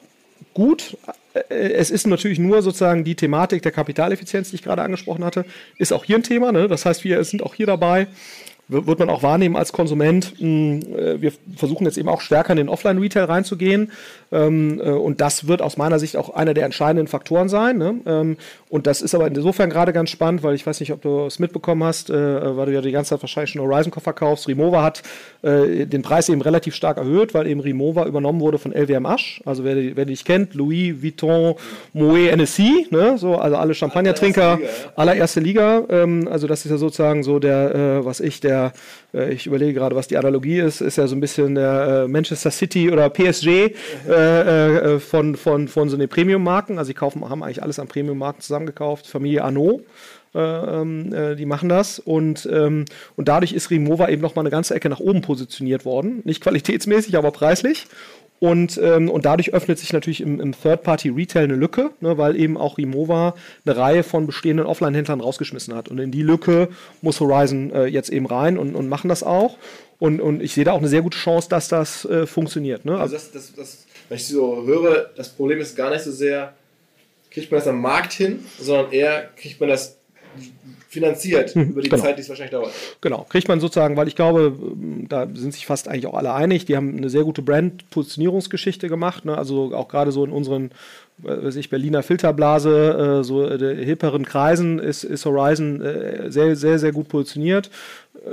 gut. Äh, es ist natürlich nur sozusagen die Thematik der Kapitaleffizienz, die ich gerade angesprochen hatte, ist auch hier ein Thema. Ne? Das heißt, wir sind auch hier dabei, wird man auch wahrnehmen als Konsument. Hm, äh, wir versuchen jetzt eben auch stärker in den Offline-Retail reinzugehen. Ähm, äh, und das wird aus meiner Sicht auch einer der entscheidenden Faktoren sein. Ne? Ähm, und das ist aber insofern gerade ganz spannend, weil ich weiß nicht, ob du es mitbekommen hast, äh, weil du ja die ganze Zeit wahrscheinlich schon Horizon-Koffer kaufst. Remova hat den Preis eben relativ stark erhöht, weil eben Remova übernommen wurde von LWM Asch. Also wer wer die nicht kennt, Louis Vuitton, Moet, NSC, ne? so, also alle Champagnertrinker, allererste Liga. Liga. Ähm, also das ist ja sozusagen so der, was ich, der der, äh, ich überlege gerade, was die Analogie ist, ist ja so ein bisschen der äh, Manchester City oder PSG äh, äh, von, von, von so den Premium-Marken. Also die kaufen, haben eigentlich alles an Premium-Marken zusammengekauft. Familie Arnaud. Äh, ähm, äh, die machen das und, ähm, und dadurch ist Remova eben noch mal eine ganze Ecke nach oben positioniert worden. Nicht qualitätsmäßig, aber preislich. Und, ähm, und dadurch öffnet sich natürlich im, im Third-Party-Retail eine Lücke, ne, weil eben auch Remova eine Reihe von bestehenden Offline-Händlern rausgeschmissen hat. Und in die Lücke muss Horizon äh, jetzt eben rein und, und machen das auch. Und, und ich sehe da auch eine sehr gute Chance, dass das äh, funktioniert. Ne? Also das, das, das, wenn ich so höre, das Problem ist gar nicht so sehr, kriegt man das am Markt hin, sondern eher kriegt man das finanziert hm, über die genau. Zeit, die es wahrscheinlich dauert. Genau, kriegt man sozusagen, weil ich glaube, da sind sich fast eigentlich auch alle einig, die haben eine sehr gute Brand-Positionierungsgeschichte gemacht, ne? also auch gerade so in unseren weiß ich, Berliner Filterblase, äh, so äh, hipperen Kreisen ist, ist Horizon äh, sehr, sehr, sehr gut positioniert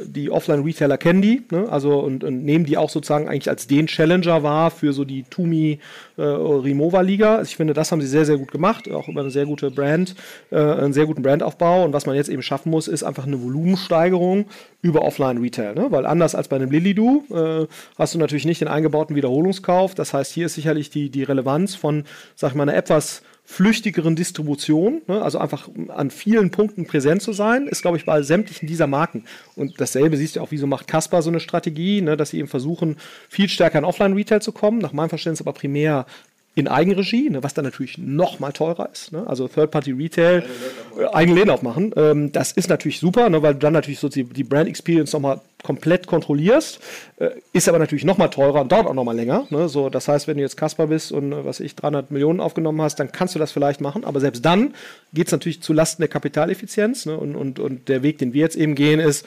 die Offline-Retailer kennen die, ne? also und, und, nehmen die auch sozusagen eigentlich als den Challenger wahr für so die Tumi äh, Remova-Liga. Also ich finde, das haben sie sehr, sehr gut gemacht, auch über eine sehr gute Brand, äh, einen sehr guten Brandaufbau. Und was man jetzt eben schaffen muss, ist einfach eine Volumensteigerung über Offline-Retail. Ne? Weil anders als bei einem Lilidu äh, hast du natürlich nicht den eingebauten Wiederholungskauf. Das heißt, hier ist sicherlich die, die Relevanz von, sag ich mal, einer etwas flüchtigeren Distribution, ne, also einfach an vielen Punkten präsent zu sein, ist, glaube ich, bei sämtlichen dieser Marken. Und dasselbe siehst du auch, wieso macht Casper so eine Strategie, ne, dass sie eben versuchen, viel stärker in Offline-Retail zu kommen, nach meinem Verständnis aber primär in Eigenregie, ne, was dann natürlich noch mal teurer ist. Ne? Also Third-Party-Retail, eigene Läden aufmachen. Ähm, das ist natürlich super, ne, weil du dann natürlich so die, die Brand-Experience noch mal komplett kontrollierst. Äh, ist aber natürlich noch mal teurer und dauert auch noch mal länger. Ne? So, das heißt, wenn du jetzt Kasper bist und äh, was ich 300 Millionen aufgenommen hast, dann kannst du das vielleicht machen. Aber selbst dann geht es natürlich zu Lasten der Kapitaleffizienz. Ne? Und, und, und der Weg, den wir jetzt eben gehen, ist,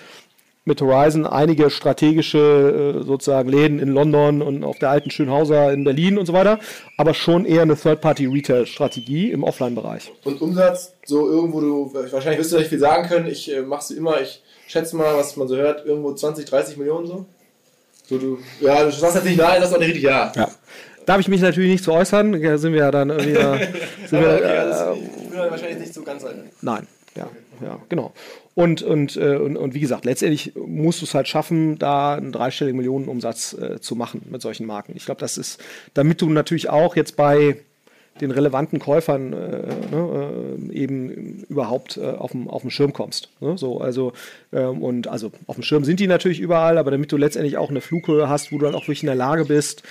mit Horizon einige strategische äh, sozusagen Läden in London und auf der alten Schönhauser in Berlin und so weiter, aber schon eher eine Third-Party-Retail-Strategie im Offline-Bereich. Und Umsatz, so irgendwo, du, wahrscheinlich wirst du nicht viel sagen können, ich äh, mache es immer, ich schätze mal, was man so hört, irgendwo 20, 30 Millionen so. so du, ja, du sagst natürlich nein, das ist auch nicht richtig ja. ja. Darf ich mich natürlich nicht zu äußern, da sind wir ja dann irgendwie. sind wir, okay, äh, wahrscheinlich nicht so ganz sein. Nein, ja, ja, genau. Und, und, äh, und, und wie gesagt, letztendlich musst du es halt schaffen, da einen dreistelligen Millionenumsatz äh, zu machen mit solchen Marken. Ich glaube, das ist, damit du natürlich auch jetzt bei den relevanten Käufern äh, ne, äh, eben überhaupt äh, auf dem Schirm kommst. Ne? So, also, ähm, und also auf dem Schirm sind die natürlich überall, aber damit du letztendlich auch eine Flughöhe hast, wo du dann auch wirklich in der Lage bist,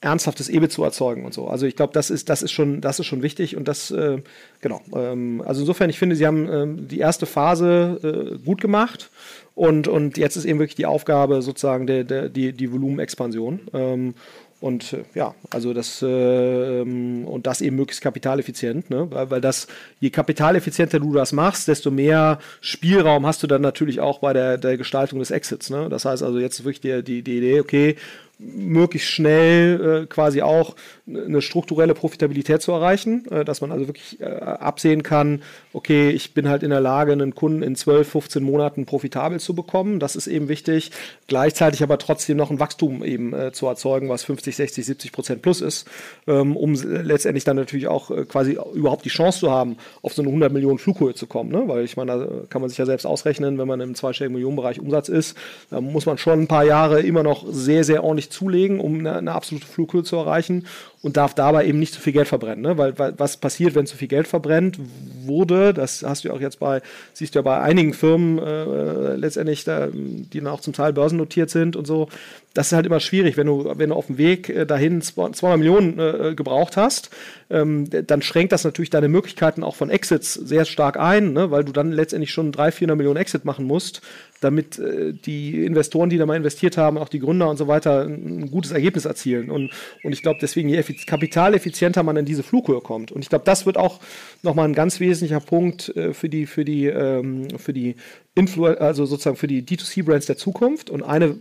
ernsthaftes EBIT zu erzeugen und so. Also ich glaube, das ist, das ist schon, das ist schon wichtig und das, äh, genau. Ähm, also insofern, ich finde, sie haben ähm, die erste Phase äh, gut gemacht und, und jetzt ist eben wirklich die Aufgabe sozusagen der, der, die, die Volumenexpansion. Ähm, und äh, ja, also das äh, und das eben möglichst kapitaleffizient, ne? weil, weil das, je kapitaleffizienter du das machst, desto mehr Spielraum hast du dann natürlich auch bei der, der Gestaltung des Exits. Ne? Das heißt also jetzt wirklich die, die, die Idee, okay, möglichst schnell äh, quasi auch eine strukturelle Profitabilität zu erreichen, äh, dass man also wirklich äh, absehen kann, okay, ich bin halt in der Lage, einen Kunden in 12, 15 Monaten profitabel zu bekommen. Das ist eben wichtig. Gleichzeitig aber trotzdem noch ein Wachstum eben äh, zu erzeugen, was 50, 60, 70 Prozent plus ist, ähm, um letztendlich dann natürlich auch quasi überhaupt die Chance zu haben, auf so eine 100 Millionen Flughöhe zu kommen. Ne? Weil ich meine, da kann man sich ja selbst ausrechnen, wenn man im zweistelligen Millionenbereich Umsatz ist, dann muss man schon ein paar Jahre immer noch sehr, sehr ordentlich zulegen, um eine absolute Flughöhe zu erreichen und darf dabei eben nicht zu viel Geld verbrennen. Ne? Weil, weil, was passiert, wenn zu viel Geld verbrennt wurde, das hast du auch jetzt bei, siehst du ja bei einigen Firmen äh, letztendlich, da, die dann auch zum Teil börsennotiert sind und so. Das ist halt immer schwierig, wenn du, wenn du auf dem Weg äh, dahin 200 Millionen äh, gebraucht hast, ähm, dann schränkt das natürlich deine Möglichkeiten auch von Exits sehr stark ein, ne? weil du dann letztendlich schon 300, 400 Millionen Exit machen musst, damit äh, die Investoren, die da mal investiert haben, auch die Gründer und so weiter, ein, gutes Ergebnis erzielen. Und, und ich glaube, deswegen, je kapitaleffizienter man in diese Flughöhe kommt. Und ich glaube, das wird auch nochmal ein ganz wesentlicher Punkt äh, für die, für die, ähm, für die Influ also sozusagen für die D2C-Brands der Zukunft. Und eine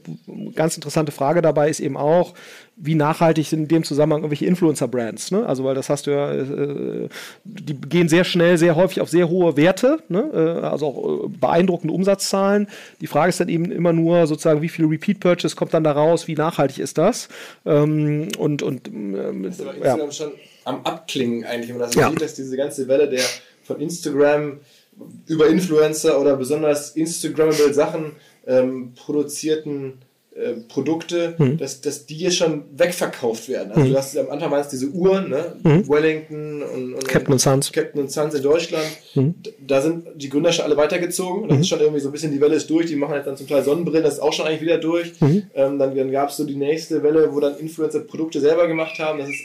ganz interessante Frage dabei ist eben auch, wie nachhaltig sind in dem Zusammenhang irgendwelche Influencer-Brands. Ne? Also, weil das hast du ja, äh, die gehen sehr schnell, sehr häufig auf sehr hohe Werte, ne? äh, also auch äh, beeindruckende Umsatzzahlen. Die Frage ist dann eben immer nur sozusagen, wie viel Repeat-Purchase kommt dann da raus, wie nachhaltig ist das? Ähm, und und ähm, das ist aber ja. schon am Abklingen eigentlich, wenn man das ja. sieht, dass diese ganze Welle der von Instagram über Influencer oder besonders Instagrammable Sachen ähm, produzierten äh, Produkte, mhm. dass, dass die jetzt schon wegverkauft werden. Also mhm. du hast am Anfang meinst diese Uhren, ne? Mhm. Wellington und, und Captain und Sons. Captain und Sons in Deutschland. Mhm. Da sind die Gründer schon alle weitergezogen. Das mhm. ist schon irgendwie so ein bisschen die Welle ist durch. Die machen jetzt dann zum Teil Sonnenbrillen, das ist auch schon eigentlich wieder durch. Mhm. Ähm, dann dann gab es so die nächste Welle, wo dann Influencer Produkte selber gemacht haben. Das ist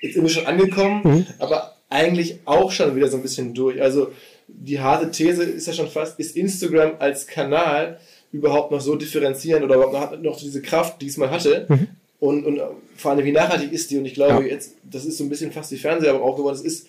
jetzt irgendwie schon angekommen, aber eigentlich auch schon wieder so ein bisschen durch. Also die harte These ist ja schon fast, ist Instagram als Kanal überhaupt noch so differenzieren oder überhaupt noch diese Kraft, die es mal hatte. Mhm. Und, und vor allem, wie nachhaltig ist die? Und ich glaube, ja. jetzt, das ist so ein bisschen fast die Fernseher aber auch geworden. Es ist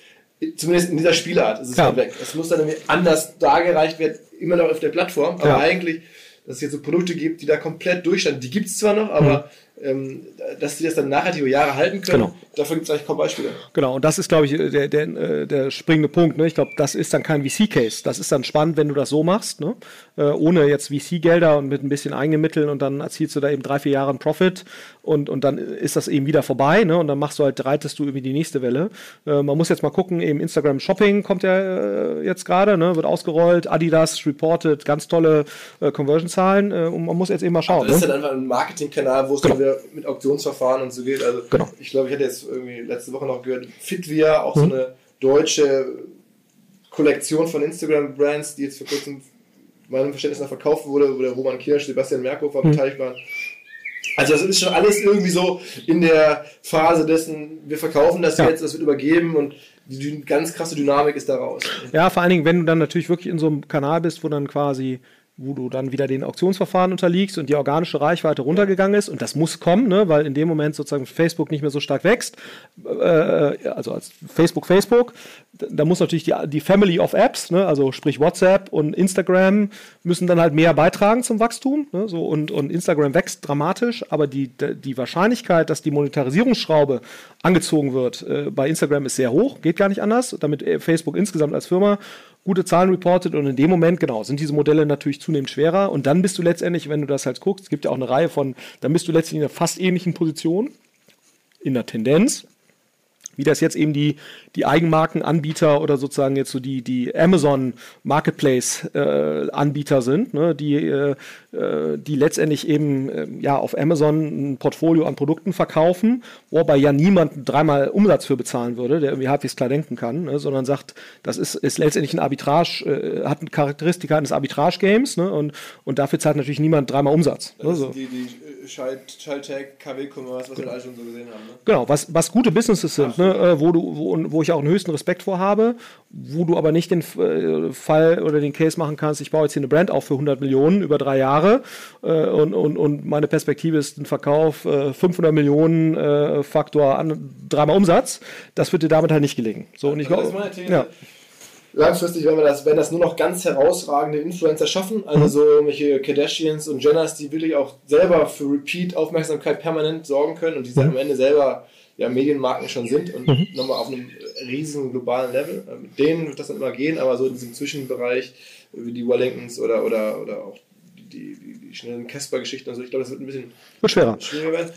zumindest in dieser Spielart ist es ja. weg. Es muss dann irgendwie anders dargereicht werden, immer noch auf der Plattform, aber ja. eigentlich, dass es jetzt so Produkte gibt, die da komplett durchstanden. Die gibt es zwar noch, aber mhm ähm, dass die das dann nachher die Jahre halten können. Genau. Dafür gibt es eigentlich kaum Beispiele. Genau, und das ist, glaube ich, der, der, äh, der springende Punkt. Ne? Ich glaube, das ist dann kein VC-Case. Das ist dann spannend, wenn du das so machst, ne? äh, ohne jetzt VC-Gelder und mit ein bisschen Eigenmitteln und dann erzielst du da eben drei, vier Jahre einen Profit und, und dann ist das eben wieder vorbei ne? und dann machst du halt, reitest du irgendwie die nächste Welle. Äh, man muss jetzt mal gucken, eben Instagram Shopping kommt ja äh, jetzt gerade, ne? wird ausgerollt, Adidas reported ganz tolle äh, Conversion-Zahlen und man muss jetzt eben mal schauen. Also das ist ne? dann einfach ein Marketingkanal, wo es genau. dann wieder mit Auktionsverfahren und so geht. Also genau. ich glaube, ich hatte jetzt irgendwie letzte Woche noch gehört, Fitvia, auch mhm. so eine deutsche Kollektion von Instagram-Brands, die jetzt vor kurzem meinem Verständnis nach verkauft wurde, wo der Roman Kirsch, Sebastian Merkow mhm. beteiligt waren. Also das ist schon alles irgendwie so in der Phase dessen, wir verkaufen das ja. jetzt, das wird übergeben und die ganz krasse Dynamik ist daraus. Ja, vor allen Dingen, wenn du dann natürlich wirklich in so einem Kanal bist, wo dann quasi wo du dann wieder den Auktionsverfahren unterliegst und die organische Reichweite runtergegangen ist. Und das muss kommen, ne, weil in dem Moment sozusagen Facebook nicht mehr so stark wächst. Äh, also als Facebook, Facebook. Da muss natürlich die, die Family of Apps, ne, also sprich WhatsApp und Instagram, müssen dann halt mehr beitragen zum Wachstum. Ne, so, und, und Instagram wächst dramatisch, aber die, die Wahrscheinlichkeit, dass die Monetarisierungsschraube angezogen wird, äh, bei Instagram ist sehr hoch, geht gar nicht anders, damit äh, Facebook insgesamt als Firma gute Zahlen reportet und in dem Moment, genau, sind diese Modelle natürlich zunehmend schwerer. Und dann bist du letztendlich, wenn du das halt guckst, es gibt ja auch eine Reihe von, dann bist du letztendlich in einer fast ähnlichen Position, in der Tendenz, wie das jetzt eben die, die Eigenmarkenanbieter oder sozusagen jetzt so die, die Amazon Marketplace äh, Anbieter sind, ne, die, äh, die letztendlich eben äh, ja auf Amazon ein Portfolio an Produkten verkaufen, wobei ja niemand dreimal Umsatz für bezahlen würde, der irgendwie halbwegs klar denken kann, ne, sondern sagt, das ist, ist letztendlich ein Arbitrage, äh, hat eine Charakteristika eines Arbitrage-Games ne, und, und dafür zahlt natürlich niemand dreimal Umsatz. Ne, so. die, die Schalttech, KW-Commerce, was wir alle schon so gesehen haben. Ne? Genau, was, was gute Businesses sind, ne, äh, wo, du, wo, wo ich auch einen höchsten Respekt vor habe, wo du aber nicht den äh, Fall oder den Case machen kannst, ich baue jetzt hier eine Brand auf für 100 Millionen über drei Jahre äh, und, und, und meine Perspektive ist ein Verkauf äh, 500 Millionen äh, Faktor an dreimal Umsatz. Das wird dir damit halt nicht gelingen. So, und ich also glaube, ja langfristig werden wir das, werden das nur noch ganz herausragende Influencer schaffen, also mhm. so irgendwelche Kardashians und Jenners, die wirklich auch selber für Repeat-Aufmerksamkeit permanent sorgen können und die mhm. am Ende selber ja, Medienmarken schon sind und mhm. nochmal auf einem riesen globalen Level. Äh, mit denen wird das dann immer gehen, aber so in diesem Zwischenbereich wie die Wellingtons oder, oder, oder auch die, die, die schnellen Casper-Geschichten und so, ich glaube, das wird ein bisschen wird schwerer. schwieriger werden.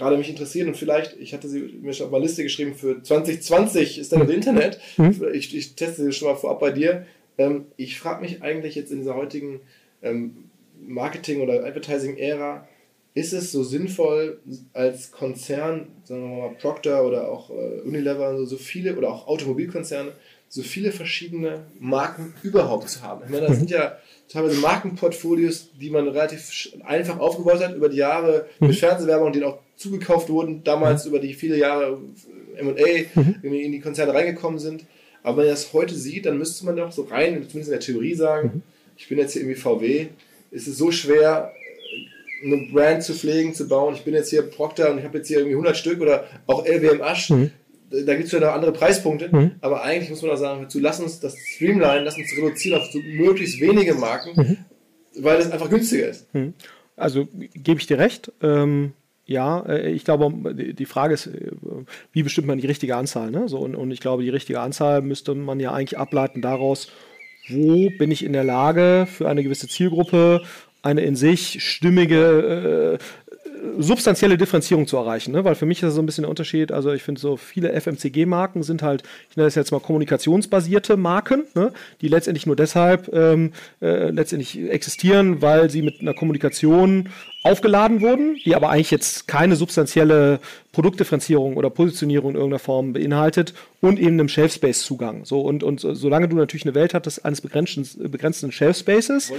gerade mich interessiert und vielleicht, ich hatte sie mir schon auf eine Liste geschrieben für 2020 ist dann das Internet. Mhm. Ich, ich, teste sie schon mal vorab bei dir. Ähm, ich frage mich eigentlich jetzt in dieser heutigen ähm, Marketing- oder Advertising-Ära, ist es so sinnvoll, als Konzern, sagen wir mal Procter oder auch äh, Unilever, so, so viele, oder auch Automobilkonzerne, so viele verschiedene Marken überhaupt zu haben? Ich meine, das mhm. sind ja teilweise Markenportfolios, die man relativ einfach aufgebaut hat über die Jahre mhm. mit Fernsehwerbung, die auch zugekauft wurden, damals mhm. über die viele Jahre MA mhm. in die Konzerne reingekommen sind. Aber wenn man das heute sieht, dann müsste man doch so rein, zumindest in der Theorie sagen, mhm. ich bin jetzt hier irgendwie VW, ist es so schwer, eine Brand zu pflegen, zu bauen. Ich bin jetzt hier Procter und ich habe jetzt hier irgendwie 100 Stück oder auch LWM Asch. Mhm. Da gibt es ja noch andere Preispunkte, mhm. aber eigentlich muss man auch sagen, zu lass uns das streamline, lass uns reduzieren auf so möglichst wenige Marken, mhm. weil das einfach günstiger ist. Mhm. Also gebe ich dir recht. Ähm, ja, äh, ich glaube, die Frage ist, äh, wie bestimmt man die richtige Anzahl? Ne? So, und, und ich glaube, die richtige Anzahl müsste man ja eigentlich ableiten daraus, wo bin ich in der Lage, für eine gewisse Zielgruppe eine in sich stimmige, äh, substanzielle Differenzierung zu erreichen. Ne? Weil für mich ist das so ein bisschen der Unterschied. Also ich finde so viele FMCG-Marken sind halt, ich nenne das jetzt mal kommunikationsbasierte Marken, ne? die letztendlich nur deshalb ähm, äh, letztendlich existieren, weil sie mit einer Kommunikation aufgeladen wurden, die aber eigentlich jetzt keine substanzielle Produktdifferenzierung oder Positionierung in irgendeiner Form beinhaltet und eben einem Shelf-Space-Zugang. So, und, und solange du natürlich eine Welt hattest eines begrenzten, begrenzten Shelf-Spaces,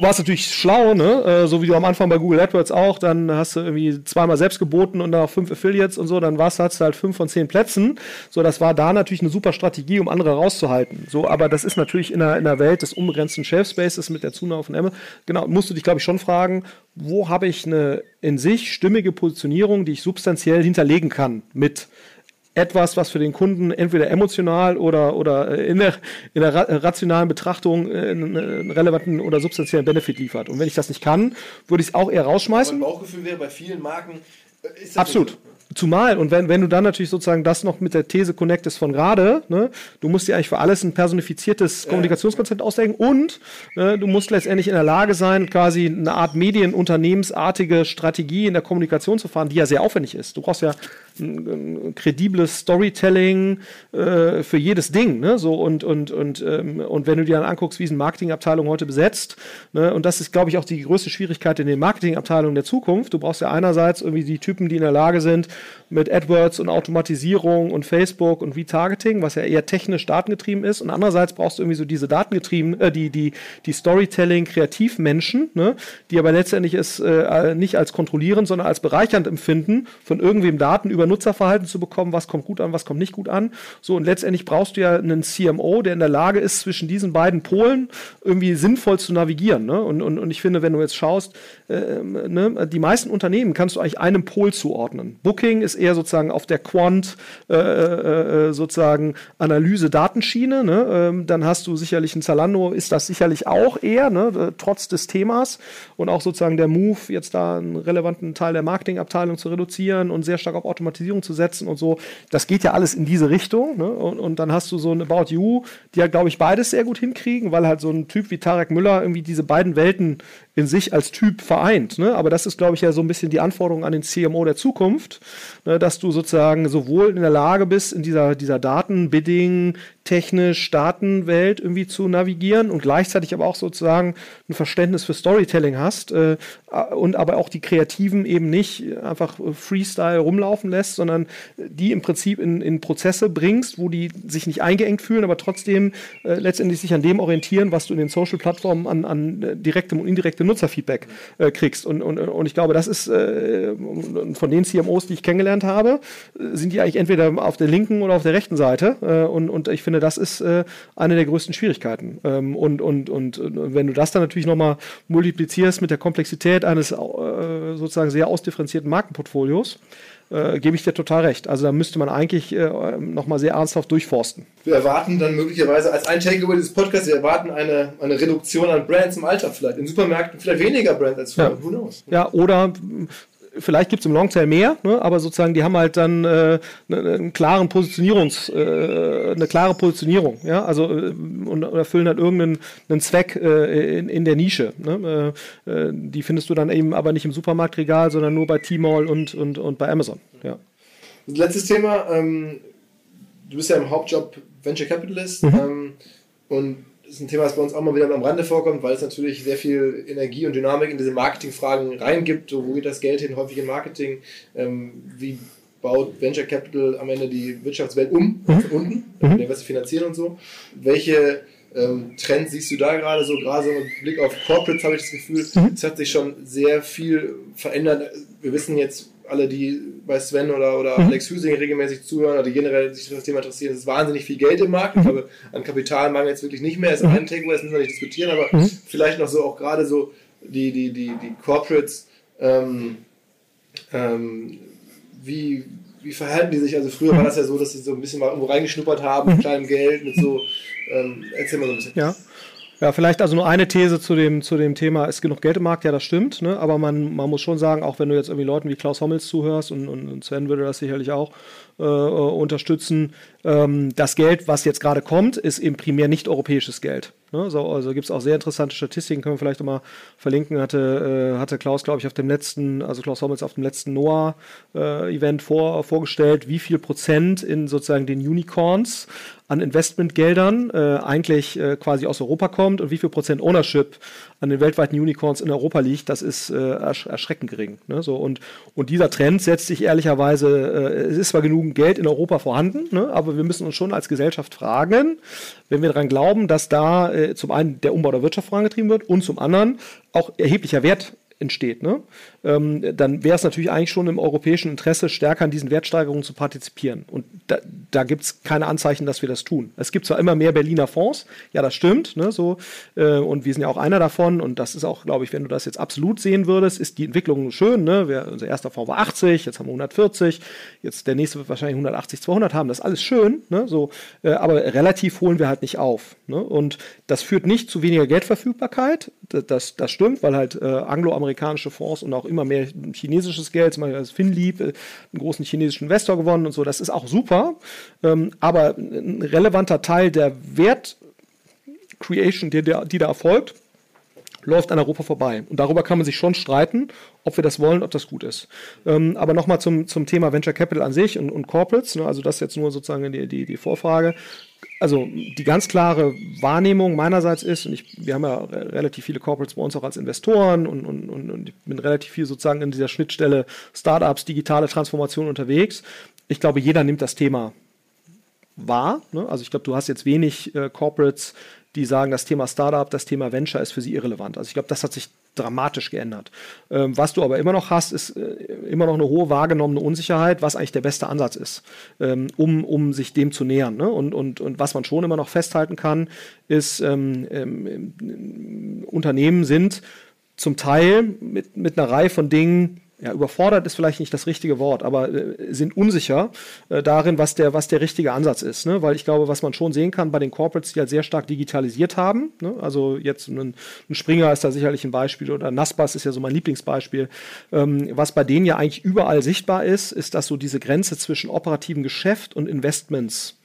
war es natürlich schlau, ne? Äh, so wie du am Anfang bei Google AdWords auch, dann hast du irgendwie zweimal selbst geboten und dann auch fünf Affiliates und so, dann warst du halt fünf von zehn Plätzen. So, das war da natürlich eine super Strategie, um andere rauszuhalten. So, aber das ist natürlich in der, in der Welt des unbegrenzten Shelf-Spaces mit der Zunahme von Amazon, genau, musst du dich, glaube ich, schon fragen, wo habe ich eine in sich stimmige Positionierung, die ich substanziell hinterlegen kann mit etwas, was für den Kunden entweder emotional oder, oder in der, in der rationalen Betrachtung äh, einen relevanten oder substanziellen Benefit liefert. Und wenn ich das nicht kann, würde ich es auch eher rausschmeißen. mein Bauchgefühl wäre bei vielen Marken. Äh, Absolut. So. Zumal, und wenn, wenn du dann natürlich sozusagen das noch mit der These connectest von gerade, ne, du musst dir eigentlich für alles ein personifiziertes Kommunikationskonzept ausdenken und ne, du musst letztendlich in der Lage sein, quasi eine Art medienunternehmensartige Strategie in der Kommunikation zu fahren, die ja sehr aufwendig ist. Du brauchst ja ein, kredibles Storytelling äh, für jedes Ding. Ne? So, und, und, und, ähm, und wenn du dir dann anguckst, wie es eine Marketingabteilung heute besetzt, ne? und das ist, glaube ich, auch die größte Schwierigkeit in den Marketingabteilungen der Zukunft. Du brauchst ja einerseits irgendwie die Typen, die in der Lage sind, mit AdWords und Automatisierung und Facebook und Retargeting, was ja eher technisch datengetrieben ist. Und andererseits brauchst du irgendwie so diese datengetrieben, äh, die, die, die Storytelling-Kreativmenschen, ne? die aber letztendlich es äh, nicht als kontrollierend, sondern als bereichernd empfinden, von irgendwem Daten über Nutzerverhalten zu bekommen, was kommt gut an, was kommt nicht gut an. So, und letztendlich brauchst du ja einen CMO, der in der Lage ist, zwischen diesen beiden Polen irgendwie sinnvoll zu navigieren. Ne? Und, und, und ich finde, wenn du jetzt schaust, äh, ne, die meisten Unternehmen kannst du eigentlich einem Pol zuordnen. Booking ist eher sozusagen auf der Quant äh, äh, äh, sozusagen Analyse-Datenschiene. Ne? Ähm, dann hast du sicherlich ein Zalando, ist das sicherlich auch eher, ne? Äh, trotz des Themas. Und auch sozusagen der Move, jetzt da einen relevanten Teil der Marketingabteilung zu reduzieren und sehr stark auf Automatisierung zu setzen und so. Das geht ja alles in diese Richtung. Ne? Und, und dann hast du so ein About You, die ja, glaube ich, beides sehr gut hinkriegen, weil halt so ein Typ wie Tarek Müller irgendwie diese beiden Welten in sich als Typ vereint. Ne? Aber das ist, glaube ich, ja so ein bisschen die Anforderung an den CMO der Zukunft, ne? dass du sozusagen sowohl in der Lage bist, in dieser, dieser Daten-Bidding, technisch Datenwelt irgendwie zu navigieren und gleichzeitig aber auch sozusagen ein Verständnis für Storytelling hast äh, und aber auch die Kreativen eben nicht einfach Freestyle rumlaufen lässt, sondern die im Prinzip in, in Prozesse bringst, wo die sich nicht eingeengt fühlen, aber trotzdem äh, letztendlich sich an dem orientieren, was du in den Social-Plattformen an, an direktem und indirektem Nutzerfeedback äh, kriegst. Und, und, und ich glaube, das ist äh, von den CMOs, die ich kennengelernt habe, sind die eigentlich entweder auf der linken oder auf der rechten Seite. Äh, und, und ich finde, das ist äh, eine der größten Schwierigkeiten. Ähm, und, und, und, und wenn du das dann natürlich nochmal multiplizierst mit der Komplexität eines äh, sozusagen sehr ausdifferenzierten Markenportfolios, Äh, Gebe ich dir total recht. Also da müsste man eigentlich äh, nochmal sehr ernsthaft durchforsten. Wir erwarten dann möglicherweise als ein Takeaway dieses Podcasts, wir erwarten eine, eine Reduktion an Brands im Alltag vielleicht. In Supermärkten vielleicht weniger Brands als früher. Ja. Who knows? Ja, oder vielleicht gibt es im Longtail mehr, ne? aber sozusagen die haben halt dann äh, eine, einen klaren Positionierungs, äh, eine klare Positionierung, ja, also äh, und erfüllen halt irgendeinen einen Zweck äh, in, in der Nische. Ne? Äh, äh, die findest du dann eben aber nicht im Supermarktregal, sondern nur bei Tmall und, und, und bei Amazon. Ja. Letztes Thema, ähm, du bist ja im Hauptjob Venture Capitalist mhm. ähm, und ist ein Thema, das bei uns auch mal wieder am Rande vorkommt, weil es natürlich sehr viel Energie und Dynamik in diese Marketingfragen reingibt. Wo geht das Geld hin? Häufig in Marketing. Ähm, wie baut Venture Capital am Ende die Wirtschaftswelt um, mhm. von unten, mhm. der was finanzieren und so. Welche ähm, Trends siehst du da gerade so? Gerade so mit Blick auf Corporates habe ich das Gefühl, mhm. es hat sich schon sehr viel verändert. Wir wissen jetzt alle, die bei Sven oder, oder mhm. Alex Hüsing regelmäßig zuhören oder die generell sich für das Thema interessieren, es ist wahnsinnig viel Geld im Markt. Ich mhm. glaube, an Kapital mangelt jetzt wirklich nicht mehr. Es ist mhm. ein Takeaway, das müssen wir nicht diskutieren, aber mhm. vielleicht noch so auch gerade so die, die, die, die Corporates, ähm, ähm, wie, wie verhalten die sich? Also früher war mhm. das ja so, dass sie so ein bisschen mal irgendwo reingeschnuppert haben, mit kleinem Geld, mit so, ähm, erzähl mal so ein bisschen. Ja. Ja, vielleicht also nur eine These zu dem, zu dem Thema, ist genug Geld im Markt? Ja, das stimmt. Ne? Aber man, man muss schon sagen, auch wenn du jetzt irgendwie Leuten wie Klaus Hommels zuhörst und, und Sven würde das sicherlich auch äh, unterstützen, ähm, das Geld, was jetzt gerade kommt, ist eben primär nicht europäisches Geld. Ne? So, also gibt es auch sehr interessante Statistiken, können wir vielleicht nochmal verlinken. Hatte, äh, hatte Klaus, glaube ich, auf dem letzten, also Klaus Hommels auf dem letzten NOAA-Event äh, vor, vorgestellt, wie viel Prozent in sozusagen den Unicorns an Investmentgeldern äh, eigentlich äh, quasi aus Europa kommt und wie viel Prozent Ownership an den weltweiten Unicorns in Europa liegt, das ist äh, ersch erschreckend gering. Ne? So, und, und dieser Trend setzt sich ehrlicherweise, äh, es ist zwar genug Geld in Europa vorhanden, ne? aber wir müssen uns schon als Gesellschaft fragen, wenn wir daran glauben, dass da äh, zum einen der Umbau der Wirtschaft vorangetrieben wird und zum anderen auch erheblicher Wert entsteht, ne? ähm, dann wäre es natürlich eigentlich schon im europäischen Interesse, stärker an diesen Wertsteigerungen zu partizipieren. Und da, da gibt es keine Anzeichen, dass wir das tun. Es gibt zwar immer mehr Berliner Fonds, ja, das stimmt, ne, so, äh, und wir sind ja auch einer davon. Und das ist auch, glaube ich, wenn du das jetzt absolut sehen würdest, ist die Entwicklung schön. Ne? Wir, unser erster Fonds war 80, jetzt haben wir 140, jetzt der nächste wird wahrscheinlich 180, 200 haben. Das ist alles schön, ne? so, äh, aber relativ holen wir halt nicht auf. Ne? Und das führt nicht zu weniger Geldverfügbarkeit. Das, das, stimmt, weil halt äh, angloamerikanische Fonds und auch immer mehr chinesisches Geld, zum Beispiel das Finlieb, äh, einen großen chinesischen Investor gewonnen und so, das ist auch super. Ähm, aber ein relevanter Teil der Wert Creation, die, die da erfolgt, läuft an Europa vorbei. Und darüber kann man sich schon streiten, ob wir das wollen, ob das gut ist. Ähm, aber nochmal zum, zum Thema Venture Capital an sich und, und Corporates, ne, also das jetzt nur sozusagen die, die, die Vorfrage. Also die ganz klare Wahrnehmung meinerseits ist, und ich, wir haben ja relativ viele Corporates bei uns auch als Investoren und, und, und, und ich bin relativ viel sozusagen in dieser Schnittstelle Startups, digitale Transformation unterwegs. Ich glaube, jeder nimmt das Thema wahr. Ne? Also ich glaube, du hast jetzt wenig äh, Corporates, die sagen, das Thema Startup, das Thema Venture ist für sie irrelevant. Also ich glaube, das hat sich dramatisch geändert. Ähm, was du aber immer noch hast, ist äh, immer noch eine hohe wahrgenommene Unsicherheit, was eigentlich der beste Ansatz ist, ähm, um, um sich dem zu nähern. Ne? Und, und, und was man schon immer noch festhalten kann, ist, ähm, ähm Unternehmen sind zum Teil mit, mit einer Reihe von Dingen ja, überfordert ist vielleicht nicht das richtige Wort, aber äh, sind unsicher äh, darin, was der, was der richtige Ansatz ist. Ne? Weil ich glaube, was man schon sehen kann bei den Corporates, die halt sehr stark digitalisiert haben, ne? also jetzt ein, ein, Springer ist da sicherlich ein Beispiel oder Naspas ist ja so mein Lieblingsbeispiel. Ähm, was bei denen ja eigentlich überall sichtbar ist, ist, dass so diese Grenze zwischen operativem Geschäft und Investments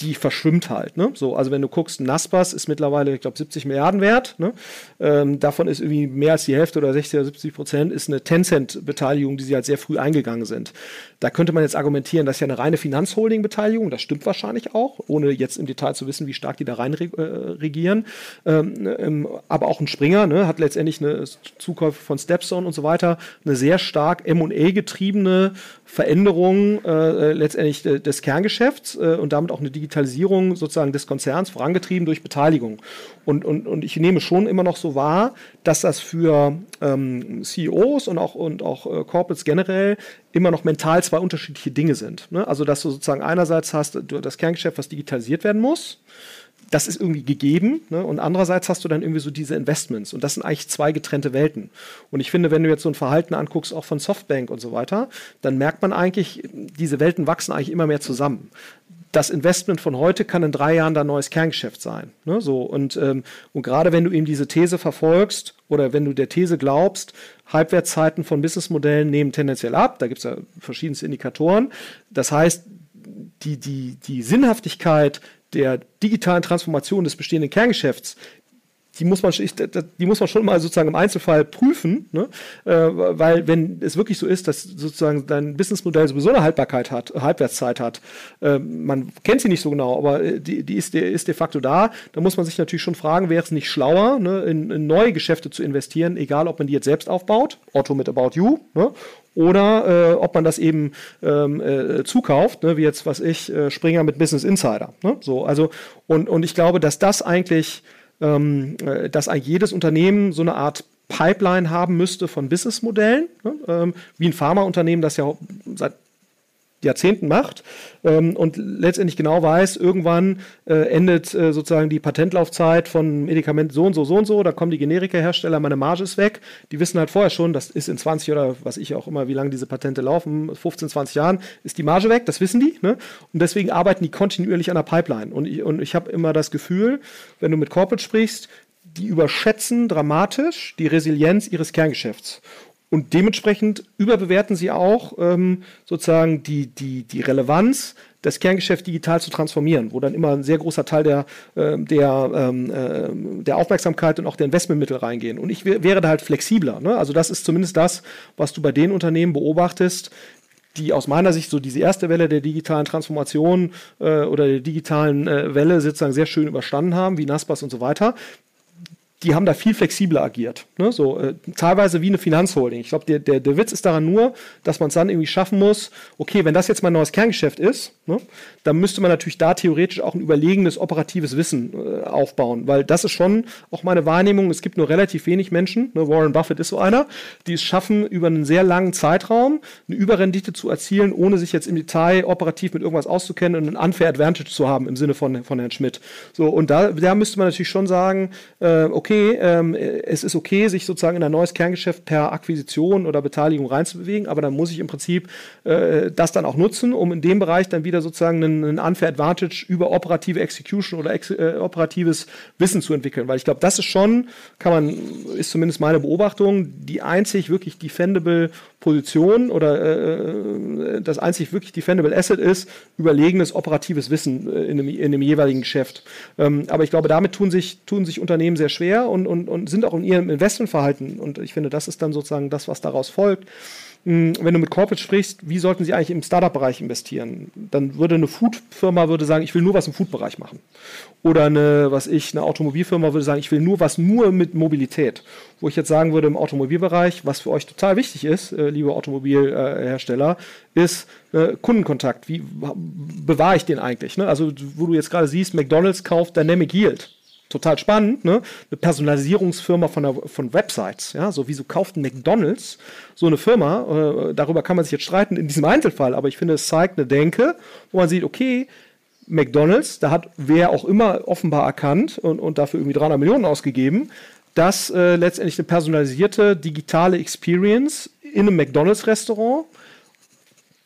die verschwimmt halt. Ne? So, also wenn du guckst, Naspas ist mittlerweile, ich glaube, 70 Milliarden wert. Ne? Ähm, davon ist irgendwie mehr als die Hälfte oder 60 oder 70 Prozent ist eine Tencent-Beteiligung, die sie halt sehr früh eingegangen sind. Da könnte man jetzt argumentieren, das ist ja eine reine Finanzholding-Beteiligung. Das stimmt wahrscheinlich auch, ohne jetzt im Detail zu wissen, wie stark die da rein äh, regieren. Ähm, ähm, aber auch ein Springer ne, hat letztendlich eine Zukäufe von Stepstone und so weiter, eine sehr stark M&A-getriebene Veränderung äh, letztendlich des Kerngeschäfts äh, und damit auch eine Digitalisierung sozusagen des Konzerns vorangetrieben durch Beteiligung. Und, und, und ich nehme schon immer noch so wahr, dass das für ähm, CEOs und auch, und auch äh, Corporates generell immer noch mental zwei unterschiedliche Dinge sind. Ne? Also dass du sozusagen einerseits hast du das Kerngeschäft, was digitalisiert werden muss, das ist irgendwie gegeben. Ne? Und andererseits hast du dann irgendwie so diese Investments. Und das sind eigentlich zwei getrennte Welten. Und ich finde, wenn du jetzt so ein Verhalten anguckst, auch von Softbank und so weiter, dann merkt man eigentlich, diese Welten wachsen eigentlich immer mehr zusammen das Investment von heute kann in drei Jahren dein neues Kerngeschäft sein. Ne? So, und, ähm, und gerade wenn du eben diese These verfolgst oder wenn du der These glaubst, Halbwertszeiten von Businessmodellen nehmen tendenziell ab, da gibt es ja verschiedenste Indikatoren. Das heißt, die, die, die Sinnhaftigkeit der digitalen Transformation des bestehenden Kerngeschäfts, die muss man, die muss man schon mal sozusagen im Einzelfall prüfen, ne? äh, weil wenn es wirklich so ist, dass sozusagen dein Businessmodell sowieso eine Haltbarkeit hat, Halbwertszeit hat, äh, man kennt sie nicht so genau, aber äh, die, die ist, de, ist de facto da, dann muss man sich natürlich schon fragen, wäre es nicht schlauer, ne, in, in, neue Geschäfte zu investieren, egal ob man die jetzt selbst aufbaut, Otto mit About You, ne? oder äh, ob man das eben ähm, äh, zukauft, ne, wie jetzt, was ich, äh, Springer mit Business Insider. Ne? So, also, und, und ich glaube, dass das eigentlich ähm, äh, dass jedes Unternehmen so eine Art Pipeline haben müsste von Businessmodellen, ne? ähm, wie ein Pharmaunternehmen das ja seit Jahrzehnten macht ähm, und letztendlich genau weiß, irgendwann äh, endet äh, sozusagen die Patentlaufzeit von Medikament so und so, so und so, da kommen die Generika-Hersteller, meine Marge ist weg. Die wissen halt vorher schon, das ist in 20 oder was ich auch immer, wie lange diese Patente laufen, 15, 20 Jahren, ist die Marge weg, das wissen die. Ne? Und deswegen arbeiten die kontinuierlich an der Pipeline. Und ich, und ich habe immer das Gefühl, wenn du mit Corporate sprichst, die überschätzen dramatisch die Resilienz ihres Kerngeschäfts. Und dementsprechend überbewerten sie auch ähm, sozusagen die, die, die Relevanz das Kerngeschäft digital zu transformieren, wo dann immer ein sehr großer Teil der, äh, der, ähm, äh, der Aufmerksamkeit und auch der Investmentmittel reingehen. Und ich wäre da halt flexibler. Ne? Also das ist zumindest das, was du bei den Unternehmen beobachtest, die aus meiner Sicht so diese erste Welle der digitalen Transformation äh, oder der digitalen äh, Welle sozusagen sehr schön überstanden haben, wie Naspas und so weiter, die haben da viel flexibler agiert. Ne? So, äh, teilweise wie eine Finanzholding. Ich glaube, der, der, der Witz ist daran nur, dass man es dann irgendwie schaffen muss, okay, wenn das jetzt mein neues Kerngeschäft ist, ne, dann müsste man natürlich da theoretisch auch ein überlegenes operatives Wissen äh, aufbauen, weil das ist schon auch meine Wahrnehmung, es gibt nur relativ wenig Menschen, ne, Warren Buffett ist so einer, die es schaffen, über einen sehr langen Zeitraum eine Überrendite zu erzielen, ohne sich jetzt im Detail operativ mit irgendwas auszukennen und ein unfair Advantage zu haben im Sinne von, von Herrn Schmidt. So, und da, da müsste man natürlich schon sagen, äh, okay, okay, ähm, es ist okay, sich sozusagen in ein neues Kerngeschäft per Akquisition oder Beteiligung reinzubewegen, aber dann muss ich im Prinzip äh, das dann auch nutzen, um in dem Bereich dann wieder sozusagen einen, einen Unfair Advantage über operative Execution oder ex äh, operatives Wissen zu entwickeln. Weil ich glaube, das ist schon, kann man, ist zumindest meine Beobachtung, die einzig wirklich defendable Position oder äh, das einzig wirklich defendable Asset ist, überlegenes operatives Wissen äh, in, dem, in dem jeweiligen Geschäft. Ähm, aber ich glaube, damit tun sich, tun sich Unternehmen sehr schwer und, und, und sind auch in ihrem Investmentverhalten. Und ich finde, das ist dann sozusagen das, was daraus folgt. Hm, wenn du mit Corporate sprichst, wie sollten sie eigentlich im Startup-Bereich investieren? Dann würde eine Food-Firma würde sagen, ich will nur was im Food-Bereich machen. Oder eine, was ich, eine Automobilfirma würde sagen, ich will nur was nur mit Mobilität. Wo ich jetzt sagen würde, im Automobilbereich, was für euch total wichtig ist, äh, liebe Automobilhersteller, ist äh, Kundenkontakt. Wie bewahre ich den eigentlich? Ne? Also, wo du jetzt gerade siehst, McDonalds kauft Dynamic Yield total spannend, ne? Eine Personalisierungsfirma von, der, von Websites, ja, so wieso kauft ein McDonalds so eine Firma? Äh, darüber kann man sich jetzt streiten in diesem Einzelfall, aber ich finde, es zeigt eine Denke, wo man sieht, okay, McDonalds, da hat wer auch immer offenbar erkannt und, und dafür irgendwie 300 Millionen ausgegeben, dass äh, letztendlich eine personalisierte digitale Experience in einem McDonalds-Restaurant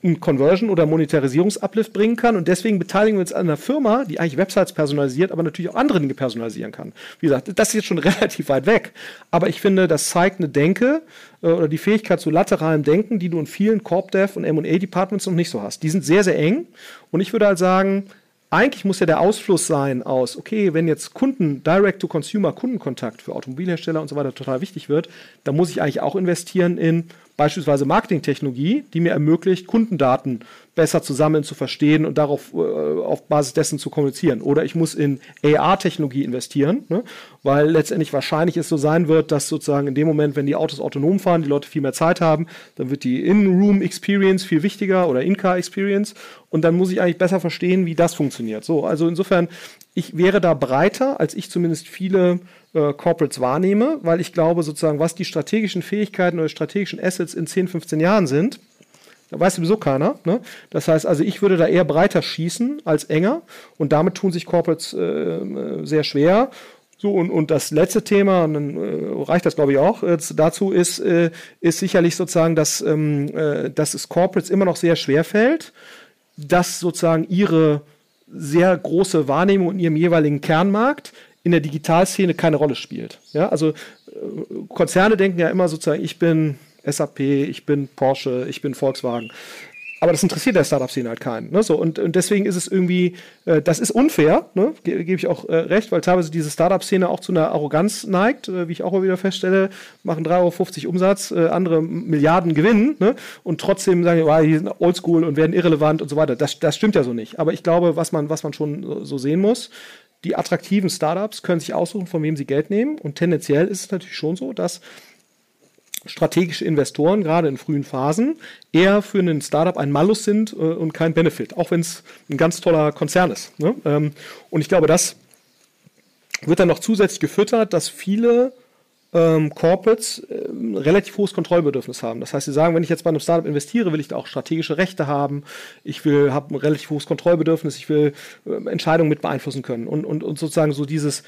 einen Conversion- oder Monetarisierungsuplift bringen kann. Und deswegen beteiligen wir uns an einer Firma, die eigentlich Websites personalisiert, aber natürlich auch andere Dinge personalisieren kann. Wie gesagt, das ist jetzt schon relativ weit weg. Aber ich finde, das zeigt eine Denke äh, oder die Fähigkeit zu lateralem Denken, die du in vielen Corp-Dev und M&A-Departments noch nicht so hast. Die sind sehr, sehr eng. Und ich würde halt sagen, eigentlich muss ja der Ausfluss sein aus, okay, wenn jetzt Kunden, Direct-to-Consumer, Kundenkontakt für Automobilhersteller und so weiter total wichtig wird, dann muss ich eigentlich auch investieren in beispielsweise Marketingtechnologie, die mir ermöglicht, Kundendaten besser zu sammeln, zu verstehen und darauf äh, auf Basis dessen zu kommunizieren. Oder ich muss in AR-Technologie investieren, ne? weil letztendlich wahrscheinlich es so sein wird, dass sozusagen in dem Moment, wenn die Autos autonom fahren, die Leute viel mehr Zeit haben, dann wird die In-Room-Experience viel wichtiger oder In-Car-Experience und dann muss ich eigentlich besser verstehen, wie das funktioniert. So, also insofern, ich wäre da breiter, als ich zumindest viele äh, Corporates wahrnehme, weil ich glaube sozusagen, was die strategischen Fähigkeiten oder strategischen Assets in 10, 15 Jahren sind, Da weiß sowieso keiner. Ne? Das heißt also, ich würde da eher breiter schießen als enger und damit tun sich Corporates äh, sehr schwer. So, und, und das letzte Thema, und dann äh, reicht das glaube ich auch, äh, dazu ist, äh, ist sicherlich sozusagen, dass, ähm, äh, dass es Corporates immer noch sehr schwer fällt, dass sozusagen ihre sehr große Wahrnehmung in ihrem jeweiligen Kernmarkt in der Digitalszene keine Rolle spielt. Ja, also äh, Konzerne denken ja immer sozusagen, ich bin SAP, ich bin Porsche, ich bin Volkswagen. Aber das interessiert der Startup-Szene halt keinen. Ne? So, und, und deswegen ist es irgendwie, äh, das ist unfair, ne? Ge gebe ich auch äh, recht, weil teilweise diese Startup-Szene auch zu einer Arroganz neigt, äh, wie ich auch immer wieder feststelle, machen 3,50 Euro Umsatz, äh, andere Milliarden gewinnen ne? und trotzdem sagen, wow, die sind oldschool und werden irrelevant und so weiter. Das, das stimmt ja so nicht. Aber ich glaube, was man, was man schon so sehen muss, die attraktiven Startups können sich aussuchen, von wem sie Geld nehmen. Und tendenziell ist es natürlich schon so, dass strategische Investoren, gerade in frühen Phasen, eher für einen Startup ein Malus sind äh, und kein Benefit, auch wenn es ein ganz toller Konzern ist. Ne? Ähm, und ich glaube, das wird dann noch zusätzlich gefüttert, dass viele ähm, Corporates äh, relativ hohes Kontrollbedürfnis haben. Das heißt, sie sagen, wenn ich jetzt bei einem Startup investiere, will ich da auch strategische Rechte haben, ich will, habe ein relativ hohes Kontrollbedürfnis, ich will äh, Entscheidungen mit beeinflussen können und, und, und sozusagen so dieses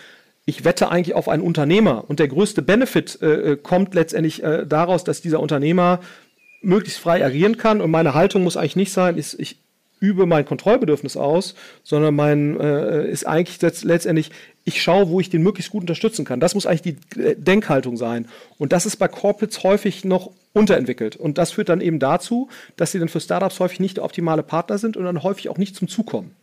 ich wette eigentlich auf einen Unternehmer und der größte Benefit äh, äh, kommt letztendlich äh, daraus, dass dieser Unternehmer möglichst frei agieren kann und meine Haltung muss eigentlich nicht sein, ist, ich übe mein Kontrollbedürfnis aus, sondern mein äh, ist eigentlich letztendlich, ich schaue, wo ich den möglichst gut unterstützen kann. Das muss eigentlich die äh, Denkhaltung sein. Und das ist bei Corporates häufig noch unterentwickelt. Und das führt dann eben dazu, dass sie dann für Startups häufig nicht der optimale Partner sind und dann häufig auch nicht zum Zukommen.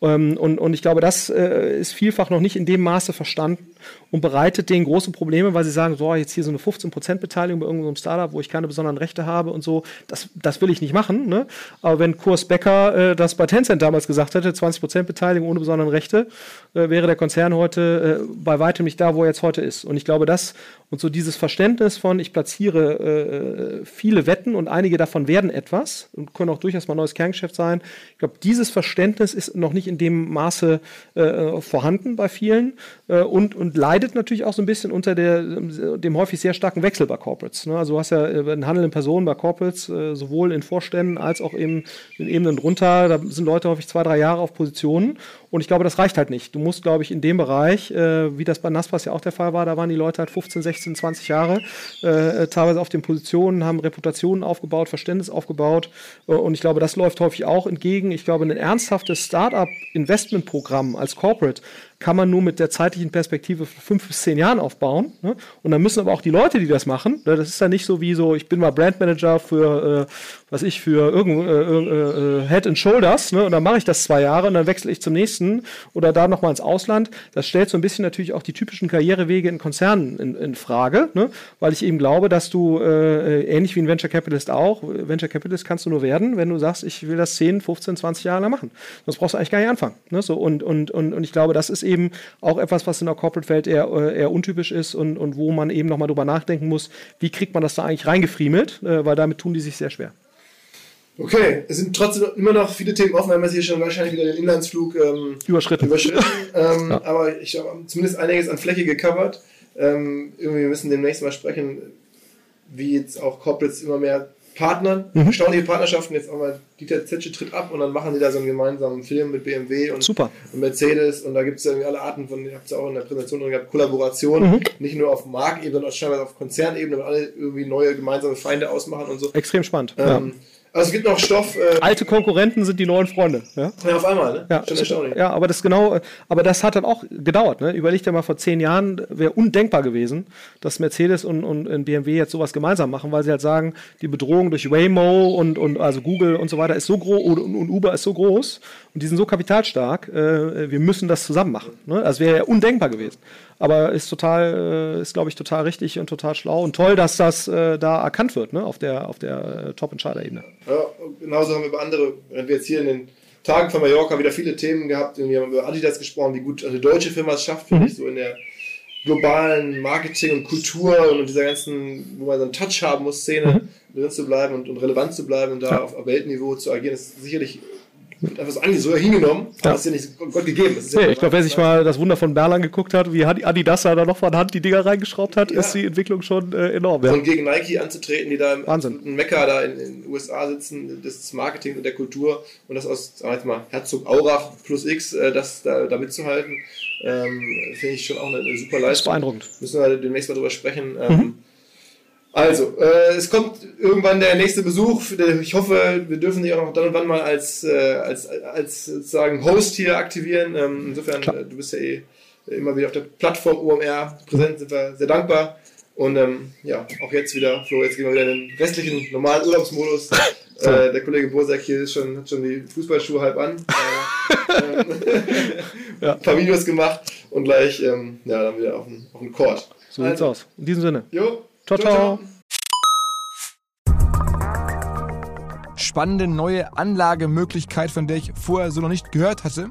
Ähm, und, und ich glaube, das äh, ist vielfach noch nicht in dem Maße verstanden und bereitet denen große Probleme, weil sie sagen, so, jetzt hier so eine 15% Beteiligung bei irgendeinem Startup, wo ich keine besonderen Rechte habe und so, das, das will ich nicht machen. Ne? Aber wenn Kurs Becker äh, das bei Tencent damals gesagt hätte, 20% Beteiligung ohne besonderen Rechte, äh, wäre der Konzern heute bei weitem nicht da, wo er jetzt heute ist. Und ich glaube, das und so dieses Verständnis von, ich platziere äh, viele Wetten und einige davon werden etwas und können auch durchaus mal neues Kerngeschäft sein. Ich glaube, dieses Verständnis ist noch nicht in dem Maße äh, vorhanden bei vielen äh, und, und leidet natürlich auch so ein bisschen unter der, dem häufig sehr starken Wechsel bei Corporates. Ne? Also du hast ja äh, einen Handel in Personen bei Corporates, äh, sowohl in Vorständen als auch eben in Ebenen drunter. Da sind Leute häufig zwei, drei Jahre auf Positionen und ich glaube, das reicht halt nicht. Du musst, glaube ich, in dem Bereich, äh, wie das bei Naspas ja auch der Fall war, da waren die Leute halt 15, 16, 20 Jahre, äh, teilweise auf den Positionen, haben Reputationen aufgebaut, Verständnis aufgebaut. Äh, und ich glaube, das läuft häufig auch entgegen. Ich glaube, ein ernsthaftes Start-up-Investment-Programm als Corporate kann man nur mit der zeitlichen Perspektive von fünf bis zehn Jahren aufbauen. Ne? Und dann müssen aber auch die Leute, die das machen, ne? das ist ja nicht so wie so, ich bin mal Brandmanager für, äh, was ich, für irgend, äh, äh, äh, Head and Shoulders, ne? und dann mache ich das zwei Jahre und dann wechsle ich zum nächsten oder da nochmal ins Ausland. Das stellt so ein bisschen natürlich auch die typischen Karrierewege in Konzernen in, in Frage, ne? weil ich eben glaube, dass du, äh, ähnlich wie ein Venture Capitalist auch, Venture Capitalist kannst du nur werden, wenn du sagst, ich will das 10, 15, 20 Jahre lang machen. Sonst brauchst du eigentlich gar nicht anfangen. Ne? So, und, und, und, und ich glaube, das ist eben auch etwas, was in der Corporate-Welt eher, äh, eher untypisch ist und, und wo man eben nochmal drüber nachdenken muss, wie kriegt man das da eigentlich reingefriemelt, äh, weil damit tun die sich sehr schwer. Okay, es sind trotzdem immer noch viele Themen offen. Wir haben jetzt hier schon wahrscheinlich wieder den Inlandsflug ähm, überschritten. überschritten. ähm, ja. Aber ich habe zumindest einiges an Fläche gecovert. Ähm, irgendwie wir müssen demnächst mal sprechen, wie jetzt auch Corporates immer mehr Partnern, mhm. erstaunliche Partnerschaften. Jetzt auch mal Dieter Zetsche tritt ab und dann machen die da so einen gemeinsamen Film mit BMW und, Super. und Mercedes und da gibt es ja alle Arten von, ihr habt es ja auch in der Präsentation drin gehabt, Kollaboration, mhm. nicht nur auf Markenebene, sondern auch scheinbar auf Konzernebene, weil alle irgendwie neue gemeinsame Feinde ausmachen und so. Extrem spannend. Ähm, ja. Also es gibt noch Stoff. Äh Alte Konkurrenten sind die neuen Freunde. Ja, ja auf einmal, ne? Ja, Schon erstaunlich. Ja, aber das genau, aber das hat dann auch gedauert. Ne? Überleg dir mal, vor zehn Jahren wäre undenkbar gewesen, dass Mercedes und, und, BMW jetzt sowas gemeinsam machen, weil sie halt sagen, die Bedrohung durch Waymo und, und also Google und so weiter ist so groß und, und Uber ist so groß und die sind so kapitalstark, äh, wir müssen das zusammen machen. Ne? Das wäre ja undenkbar gewesen. Aber ist total, äh, ist glaube ich total richtig und total schlau und toll, dass das äh, da erkannt wird, ne? auf der, auf der äh, Top-Entscheider-Ebene. Ja, genauso haben wir über andere, wenn wir jetzt hier in den Tagen von Mallorca wieder viele Themen gehabt, wir haben über Adidas gesprochen, wie gut eine deutsche Firma es schafft, finde mhm. ich, so in der globalen Marketing und Kultur und dieser ganzen, wo man so einen Touch haben muss, Szene mhm. drin zu bleiben und, und relevant zu bleiben und da ja. auf Weltniveau zu agieren, ist sicherlich wird einfach so, ange so hingenommen, aber das ist ja nicht Gott gegeben. Das ist ja Nee, ich glaube, wer sich mal das Wunder von Berlan geguckt hat, wie Adidas da noch von Hand die Dinger reingeschraubt hat, Ja. ist die Entwicklung schon äh, enorm. Ja. Und gegen Nike anzutreten, die da im Wahnsinn. Mekka da in den USA sitzen, des Marketing und der Kultur und das aus, sagen wir jetzt mal, Herzog Aurach plus X, äh, das da, da mitzuhalten, ähm, finde ich schon auch eine, eine super Das ist Leistung. beeindruckend. Müssen wir demnächst mal drüber sprechen. Ähm, Also, äh, es kommt irgendwann der nächste Besuch. Ich hoffe, wir dürfen dich auch noch dann und wann mal als, äh, als, als sozusagen Host hier aktivieren. Ähm, insofern, Klar. äh, du bist ja eh immer wieder auf der Plattform OMR präsent, sind wir sehr dankbar. Und ähm, ja, auch jetzt wieder, Flo, jetzt gehen wir wieder in den restlichen normalen Urlaubsmodus. Äh, der Kollege Bosek hier ist schon, hat schon die Fußballschuhe halb an. Äh, Ja. Ein paar Videos gemacht und gleich ähm, ja, dann wieder auf den, auf den Court. So sieht's Also, aus. In diesem Sinne. Jo, Ciao, ciao. spannende neue Anlagemöglichkeit, von der ich vorher so noch nicht gehört hatte.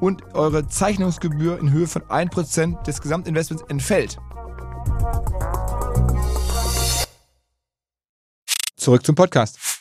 und eure Zeichnungsgebühr in Höhe von 1% des Gesamtinvestments entfällt. Zurück zum Podcast.